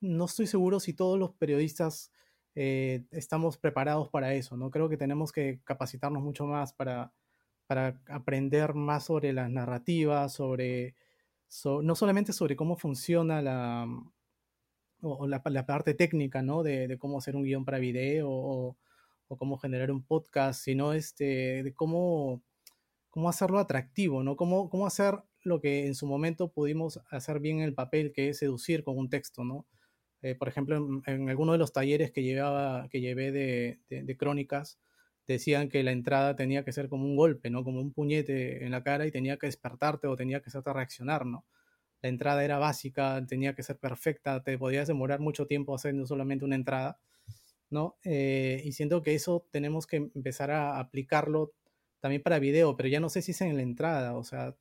no estoy seguro si todos los periodistas eh, estamos preparados para eso. ¿no? Creo que tenemos que capacitarnos mucho más para, para aprender más sobre las narrativas, sobre no solamente sobre cómo funciona la, o, la, parte técnica, ¿no? De, cómo hacer un guion para video o, cómo generar un podcast, sino este, de cómo, cómo hacerlo atractivo, ¿no? Cómo, cómo hacer lo que en su momento pudimos hacer bien el papel, que es seducir con un texto, ¿no? Eh, por ejemplo, en, en, alguno de los talleres que, llevaba, que llevé de, crónicas, decían que la entrada tenía que ser como un golpe, ¿no? Como un puñete en la cara y tenía que despertarte o tenía que hacerte reaccionar, ¿no? La entrada era básica, tenía que ser perfecta, te podías demorar mucho tiempo haciendo solamente una entrada, ¿no? Eh, y siento que eso tenemos que empezar a aplicarlo también para video, pero ya no sé si es en la entrada, o sea,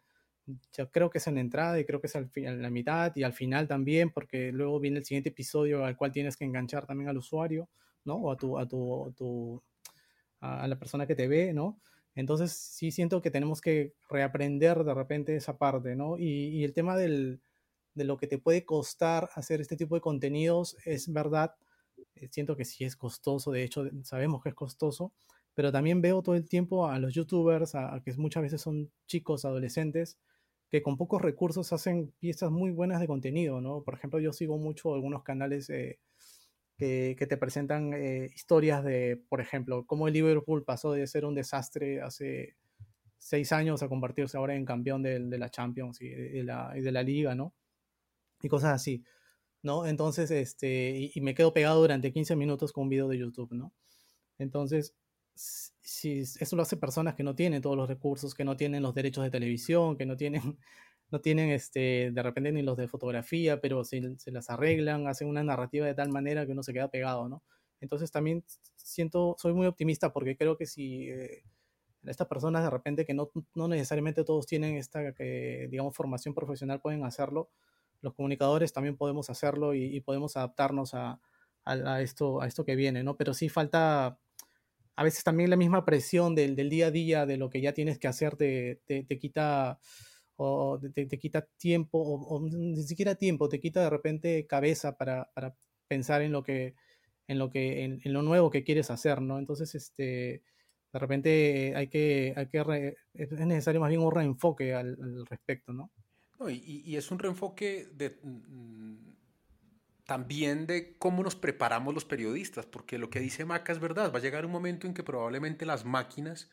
yo creo que es en la entrada y creo que es al en la mitad y al final también, porque luego viene el siguiente episodio al cual tienes que enganchar también al usuario, ¿no? O a tu, a tu, a tu a, la persona que te ve, ¿no? Entonces sí siento que tenemos que reaprender de repente esa parte, ¿no? Y, el tema del, de lo que te puede costar hacer este tipo de contenidos es verdad. Eh, siento que sí es costoso, de hecho sabemos que es costoso, pero también veo todo el tiempo a los youtubers, a, que muchas veces son chicos, adolescentes, que con pocos recursos hacen piezas muy buenas de contenido, ¿no? Por ejemplo, yo sigo mucho algunos canales eh, que, te presentan eh, historias de, por ejemplo, cómo el Liverpool pasó de ser un desastre hace seis años a convertirse ahora en campeón de, la Champions y de la, de la, Liga, ¿no? Y cosas así, ¿no? Entonces, este, y, me quedo pegado durante 15 minutos con un video de YouTube, ¿no? Entonces, si eso lo hace personas que no tienen todos los recursos, que no tienen los derechos de televisión, que no tienen no tienen este, de repente ni los de fotografía, pero se, se, las arreglan, hacen una narrativa de tal manera que uno se queda pegado, ¿no? Entonces también siento, soy muy optimista porque creo que si eh, estas personas de repente que no, no necesariamente todos tienen esta, digamos, formación profesional pueden hacerlo, los comunicadores también podemos hacerlo y, podemos adaptarnos a, esto, a esto que viene, ¿no? Pero sí falta a veces también la misma presión del, día a día, de lo que ya tienes que hacer, te, quita o te, quita tiempo, o, ni siquiera tiempo, te quita de repente cabeza para, pensar en lo que, en lo que, en, lo nuevo que quieres hacer, ¿no? Entonces, este, de repente hay que, hay que es necesario más bien un reenfoque al, respecto, ¿no? No, y, y, es un reenfoque de, también de cómo nos preparamos los periodistas, porque lo que dice Maca es verdad, va a llegar un momento en que probablemente las máquinas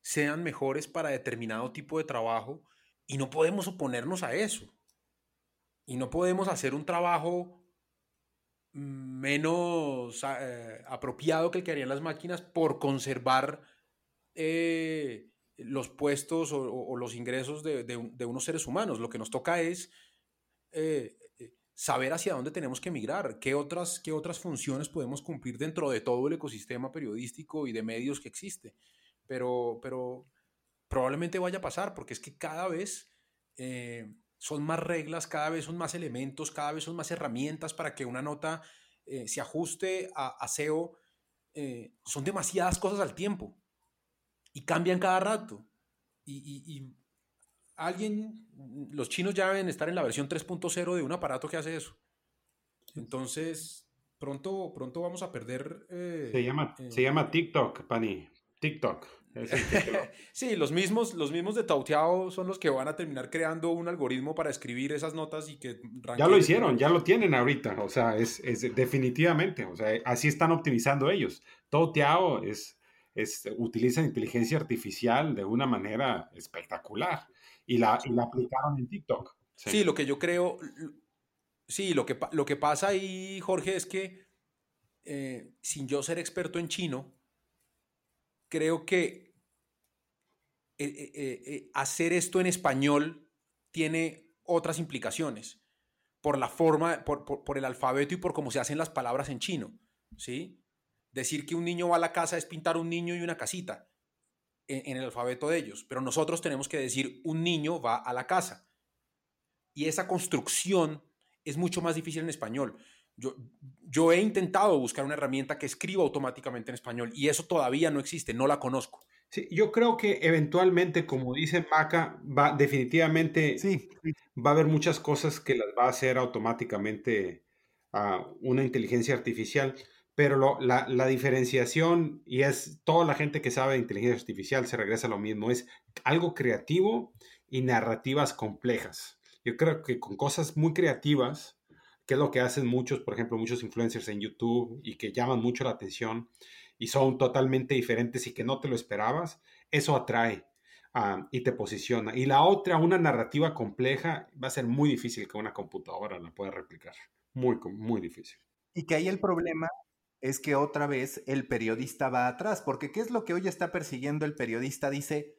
sean mejores para determinado tipo de trabajo y no podemos oponernos a eso. Y no podemos hacer un trabajo menos eh, apropiado que el que harían las máquinas por conservar eh, los puestos o, los ingresos de, unos seres humanos. Lo que nos toca es eh, saber hacia dónde tenemos que migrar, qué otras, qué otras funciones podemos cumplir dentro de todo el ecosistema periodístico y de medios que existe. Pero, pero probablemente vaya a pasar porque es que cada vez eh, son más reglas, cada vez son más elementos, cada vez son más herramientas para que una nota eh, se ajuste a, SEO. son demasiadas cosas al tiempo y cambian cada rato. Y, alguien, los chinos ya deben estar en la versión 3.0 de un aparato que hace eso. Entonces, pronto, pronto vamos a perder. Eh, se, llama, eh, se llama TikTok, Pani. TikTok. sí, los mismos, los mismos de Tauteao son los que van a terminar creando un algoritmo para escribir esas notas y que... Ya lo hicieron, ya lo tienen ahorita, o sea, es, es definitivamente, o sea, así están optimizando ellos. Tauteao es, este, utilizan inteligencia artificial de una manera espectacular y la, la aplicaron en TikTok. Sí. lo que yo creo, sí, lo que, lo que pasa ahí, Jorge, es que eh, sin yo ser experto en chino, creo que eh, eh, hacer esto en español tiene otras implicaciones por la forma, por, por, el alfabeto y por cómo se hacen las palabras en chino, ¿sí? Decir que un niño va a la casa es pintar un niño y una casita en, el alfabeto de ellos, pero nosotros tenemos que decir un niño va a la casa. Y esa construcción es mucho más difícil en español. Yo, yo he intentado buscar una herramienta que escriba automáticamente en español y eso todavía no existe, no la conozco. Sí, yo creo que eventualmente, como dice Maca, va definitivamente sí. va a haber muchas cosas que las va a hacer automáticamente a ah, una inteligencia artificial. Pero la, diferenciación, y es toda la gente que sabe de inteligencia artificial, se regresa a lo mismo, es algo creativo y narrativas complejas. Yo creo que con cosas muy creativas, que es lo que hacen muchos, por ejemplo, muchos influencers en YouTube y que llaman mucho la atención y son totalmente diferentes y que no te lo esperabas, eso atrae ah, y te posiciona. Y la otra, una narrativa compleja, va a ser muy difícil que una computadora la pueda replicar. Muy, muy difícil. Y que ahí el problema es que otra vez el periodista va atrás, porque ¿qué es lo que hoy está persiguiendo el periodista? Dice,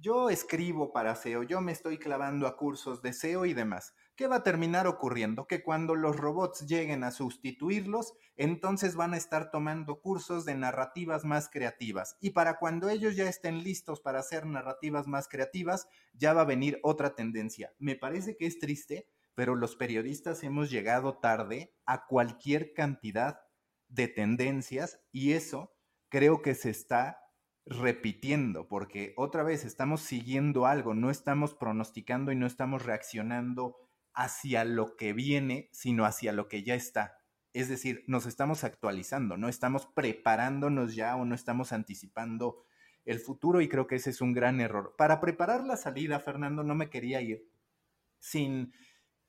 yo escribo para SEO, yo me estoy clavando a cursos de SEO y demás. ¿Qué va a terminar ocurriendo? Que cuando los robots lleguen a sustituirlos, entonces van a estar tomando cursos de narrativas más creativas. Y para cuando ellos ya estén listos para hacer narrativas más creativas, ya va a venir otra tendencia. Me parece que es triste, pero los periodistas hemos llegado tarde a cualquier cantidad de tendencias y eso creo que se está repitiendo porque otra vez estamos siguiendo algo, no estamos pronosticando y no estamos reaccionando hacia lo que viene, sino hacia lo que ya está. Es decir, nos estamos actualizando, no estamos preparándonos ya o no estamos anticipando el futuro y creo que ese es un gran error. Para preparar la salida, Fernando, no me quería ir sin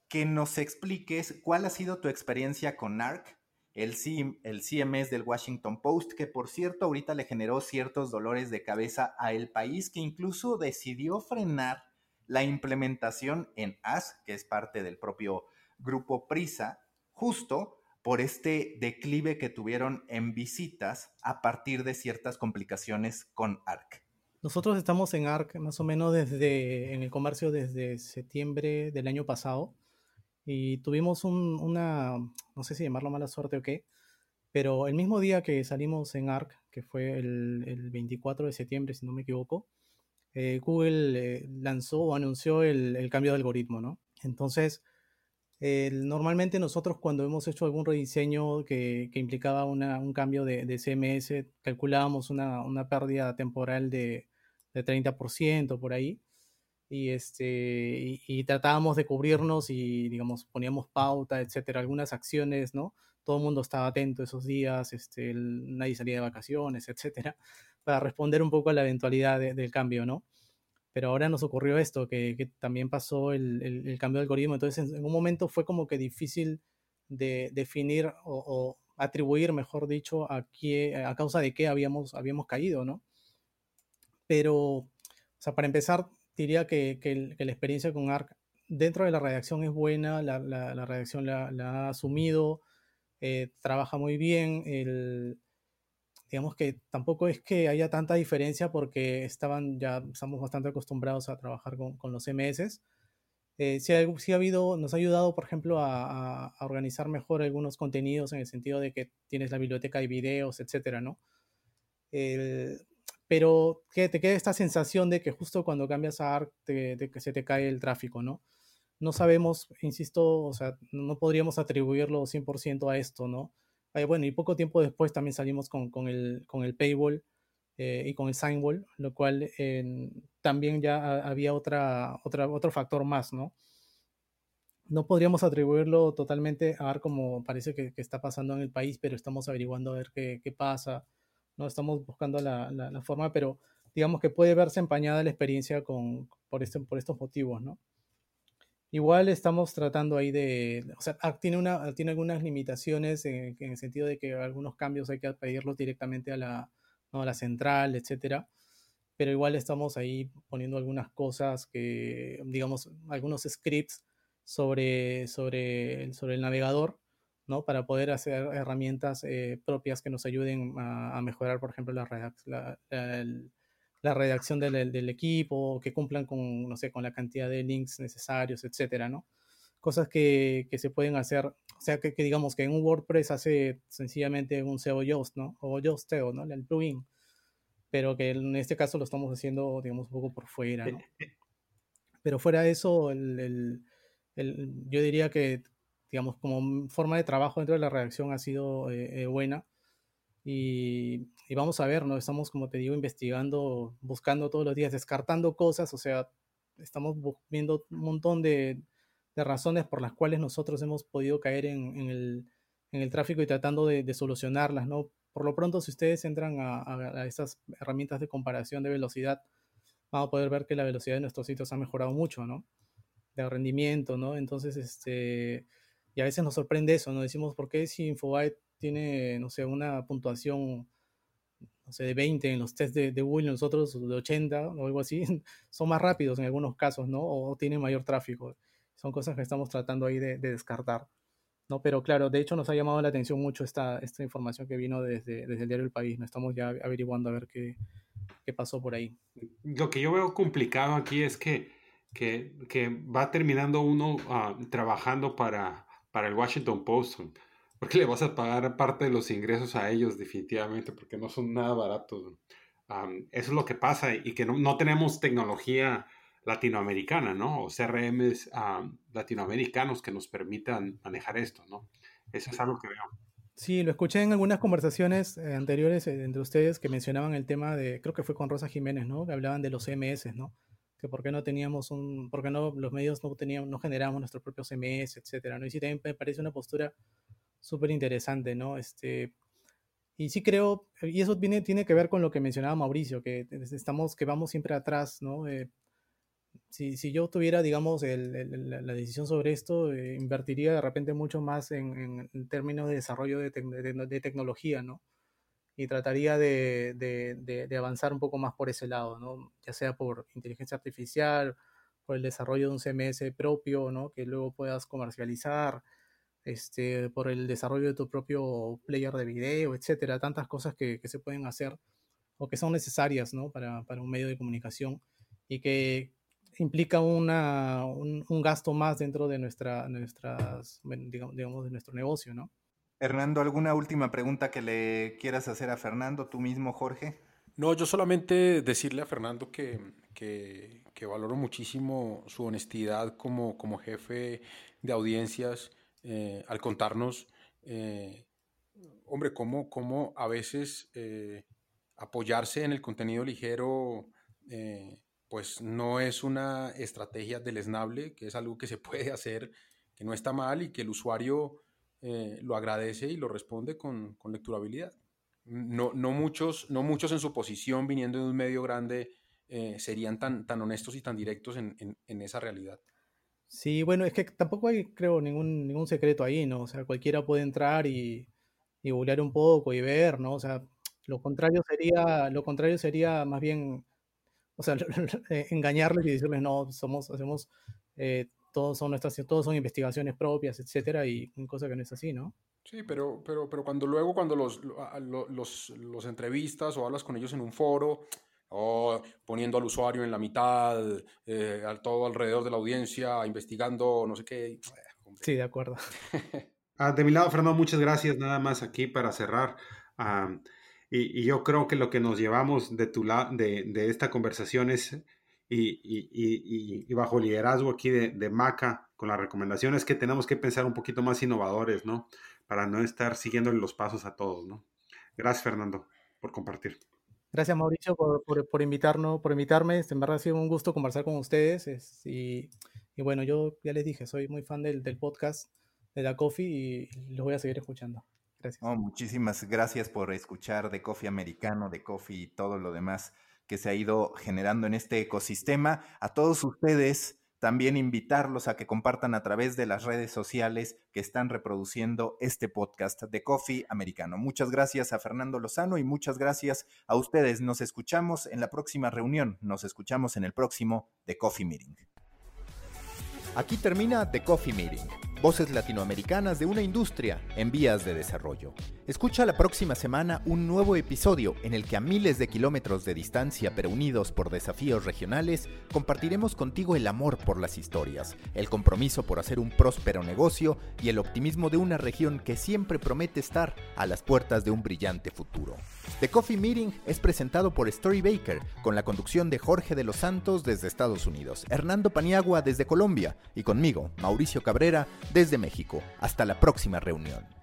que nos expliques cuál ha sido tu experiencia con ARC el, CMS del Washington Post, que por cierto ahorita le generó ciertos dolores de cabeza a el país, que incluso decidió frenar la implementación en AS, que es parte del propio grupo Prisa, justo por este declive que tuvieron en visitas a partir de ciertas complicaciones con ARC. Nosotros estamos en ARC más o menos desde en el comercio desde septiembre del año pasado y tuvimos una, no sé si llamarlo mala suerte o qué, pero el mismo día que salimos en ARC, que fue el, 24 de septiembre, si no me equivoco, eh, Google eh, lanzó o anunció el, cambio de algoritmo, ¿no? Entonces, normalmente nosotros cuando hemos hecho algún rediseño que, que implicaba una, un cambio de, de CMS, calculábamos una, una, pérdida temporal de, de 30% por ahí. Y, este, y, tratábamos de cubrirnos y, digamos, poníamos pauta, etcétera, algunas acciones, ¿no? Todo el mundo estaba atento esos días, este, nadie salía de vacaciones, etcétera, para responder un poco a la eventualidad del cambio, ¿no? pero ahora nos ocurrió esto, que, también pasó el, cambio de algoritmo. Entonces, en, un momento fue como que difícil de definir o, atribuir, mejor dicho, a, qué, a causa de qué habíamos, habíamos caído, ¿no? Pero, o sea, para empezar, diría que, la experiencia con ARC dentro de la redacción es buena, la, la, redacción la, ha asumido, eh, trabaja muy bien, el, digamos que tampoco es que haya tanta diferencia porque estaban ya, estamos bastante acostumbrados a trabajar con, con los MS. Eh, sí, ha, habido, nos ha ayudado, por ejemplo, a, a, organizar mejor algunos contenidos en el sentido de que tienes la biblioteca de videos, etcétera, ¿no? Pero que te queda esta sensación de que justo cuando cambias a ARC de que se te cae el tráfico, ¿no? No sabemos, insisto, o sea, no podríamos atribuirlo 100% a esto, ¿no? bueno, y poco tiempo después también salimos con, con el, con el paywall eh, y con el signwall, lo cual también ya había otra, otra, otro factor más, ¿no? No podríamos atribuirlo totalmente a ver cómo parece que, que, está pasando en el país, pero estamos averiguando a ver qué, qué pasa, ¿no? Estamos buscando la, la, forma, pero digamos que puede verse empañada la experiencia con, por, este, por estos motivos, ¿no? Igual estamos tratando ahí de, o sea, ah, tiene, una, tiene algunas limitaciones en, el sentido de que algunos cambios hay que pedirlos directamente a la, a la central, etcétera. Pero igual estamos ahí poniendo algunas cosas que, digamos, algunos scripts sobre, sobre, sobre el navegador, ¿no? Para poder hacer herramientas eh, propias que nos ayuden a, mejorar, por ejemplo, la, la, la redacción del, del, equipo, que cumplan con, no sé, con la cantidad de links necesarios, etcétera, ¿no? Cosas que, que se pueden hacer, o sea, que, que, digamos que en un WordPress hace sencillamente un SEO Yoast, ¿no? O Yoast SEO, ¿no? El plugin. Pero que en este caso lo estamos haciendo, digamos, un poco por fuera, ¿no? Pero fuera de eso, el, el, el, yo diría que, digamos, como forma de trabajo dentro de la redacción ha sido eh, eh, buena y, vamos a ver, ¿no? Estamos, como te digo, investigando, buscando todos los días, descartando cosas, o sea, estamos viendo un montón de, razones por las cuales nosotros hemos podido caer en, el, tráfico y tratando de, solucionarlas, ¿no? Por lo pronto, si ustedes entran a, a, estas herramientas de comparación de velocidad, van a poder ver que la velocidad de nuestros sitios ha mejorado mucho, ¿no? De rendimiento, ¿no? Entonces, este, y a veces nos sorprende eso, ¿no? Decimos, ¿por qué si Infobyte tiene, no sé, una puntuación, no sé, de 20 en los test de, de Google, nosotros de 80 o algo así, son más rápidos en algunos casos, ¿no? O tienen mayor tráfico. Son cosas que estamos tratando ahí de, descartar. ¿no? Pero claro, de hecho nos ha llamado la atención mucho esta, esta información que vino desde, desde el diario El País. ¿no? Estamos ya averiguando a ver qué, qué pasó por ahí. Lo que yo veo complicado aquí es que, que, que va terminando uno ah, trabajando para, para el Washington Post porque le vas a pagar parte de los ingresos a ellos definitivamente, porque no son nada baratos. eso es lo que pasa y que no, tenemos tecnología latinoamericana, ¿no? O CRMs latinoamericanos que nos permitan manejar esto, ¿no? Eso es algo que veo. Sí, lo escuché en algunas conversaciones eh, anteriores eh, entre ustedes que mencionaban el tema de, creo que fue con Rosa Jiménez, ¿no? Que hablaban de los CMS, ¿no? Que por qué no teníamos un, por qué no los medios no teníamos, no generamos nuestro propio CMS, etcétera, ¿no? Y sí también me parece una postura súper interesante, ¿no? Este, y sí creo, y eso viene, tiene que ver con lo que mencionaba Mauricio, que estamos, que vamos siempre atrás, ¿no? Eh, si, si, yo tuviera, digamos, la decisión sobre esto, eh, invertiría de repente mucho más en, en, términos de desarrollo de, de, tecnología, ¿no? Y trataría de, de, avanzar un poco más por ese lado, ¿no? Ya sea por inteligencia artificial, por el desarrollo de un CMS propio, ¿no? Que luego puedas comercializar, este, por el desarrollo de tu propio player de video, etcétera, tantas cosas que, se pueden hacer o que son necesarias ¿no? para, un medio de comunicación y que implica una, un, gasto más dentro de nuestra, nuestras, digamos, de nuestro negocio, ¿no? Hernando, ¿alguna última pregunta que le quieras hacer a Fernando, tú mismo, Jorge? No, yo solamente decirle a Fernando que, valoro muchísimo su honestidad como, como jefe de audiencias eh, al contarnos, eh, hombre, cómo, cómo a veces eh, apoyarse en el contenido ligero pues no es una estrategia deleznable, que es algo que se puede hacer, que no está mal y que el usuario lo agradece y lo responde con, con lecturabilidad. No, no, muchos, no muchos en su posición, viniendo de un medio grande, serían tan, tan honestos y tan directos en, en esa realidad. Sí, bueno, es que tampoco hay, creo, ningún, ningún secreto ahí, ¿no? O sea, cualquiera puede entrar y, y un poco y ver, ¿no? O sea, lo contrario sería, lo contrario sería más bien, o sea, eh, engañarles y decirles, no, somos, hacemos, eh, todos son nuestras, todos son investigaciones propias, etcétera, y cosa que no es así, ¿no? Sí, pero, pero, pero cuando luego, cuando los, los, los entrevistas o hablas con ellos en un foro, o poniendo al usuario en la mitad, eh, al todo alrededor de la audiencia, investigando no sé qué. Sí, de acuerdo. Ah, de mi lado, Fernando, muchas gracias. Nada más aquí para cerrar. y, yo creo que lo que nos llevamos de, tu de, de esta conversación es, y, y bajo liderazgo aquí de, de, Maca, con la recomendación, es que tenemos que pensar un poquito más innovadores, ¿no? Para no estar siguiendo los pasos a todos, ¿no? Gracias, Fernando, por compartir. Gracias Mauricio por, por, invitarnos, por invitarme. Este, en verdad ha sido un gusto conversar con ustedes. y, bueno, yo ya les dije, soy muy fan del, podcast de la Coffee y los voy a seguir escuchando. Gracias. Oh, muchísimas gracias por escuchar de Coffee Americano, de Coffee y todo lo demás que se ha ido generando en este ecosistema. A todos ustedes, también invitarlos a que compartan a través de las redes sociales que están reproduciendo este podcast de Coffee Americano. Muchas gracias a Fernando Lozano y muchas gracias a ustedes. Nos escuchamos en la próxima reunión. Nos escuchamos en el próximo The Coffee Meeting. Aquí termina The Coffee Meeting Voces latinoamericanas de una industria en vías de desarrollo. Escucha la próxima semana un nuevo episodio en el que a miles de kilómetros de distancia pero unidos por desafíos regionales, compartiremos contigo el amor por las historias, el compromiso por hacer un próspero negocio y el optimismo de una región que siempre promete estar a las puertas de un brillante futuro. The Coffee Meeting es presentado por Story Baker, con la conducción de Jorge de los Santos desde Estados Unidos, Hernando Paniagua desde Colombia y conmigo, Mauricio Cabrera, desde México. Hasta la próxima reunión.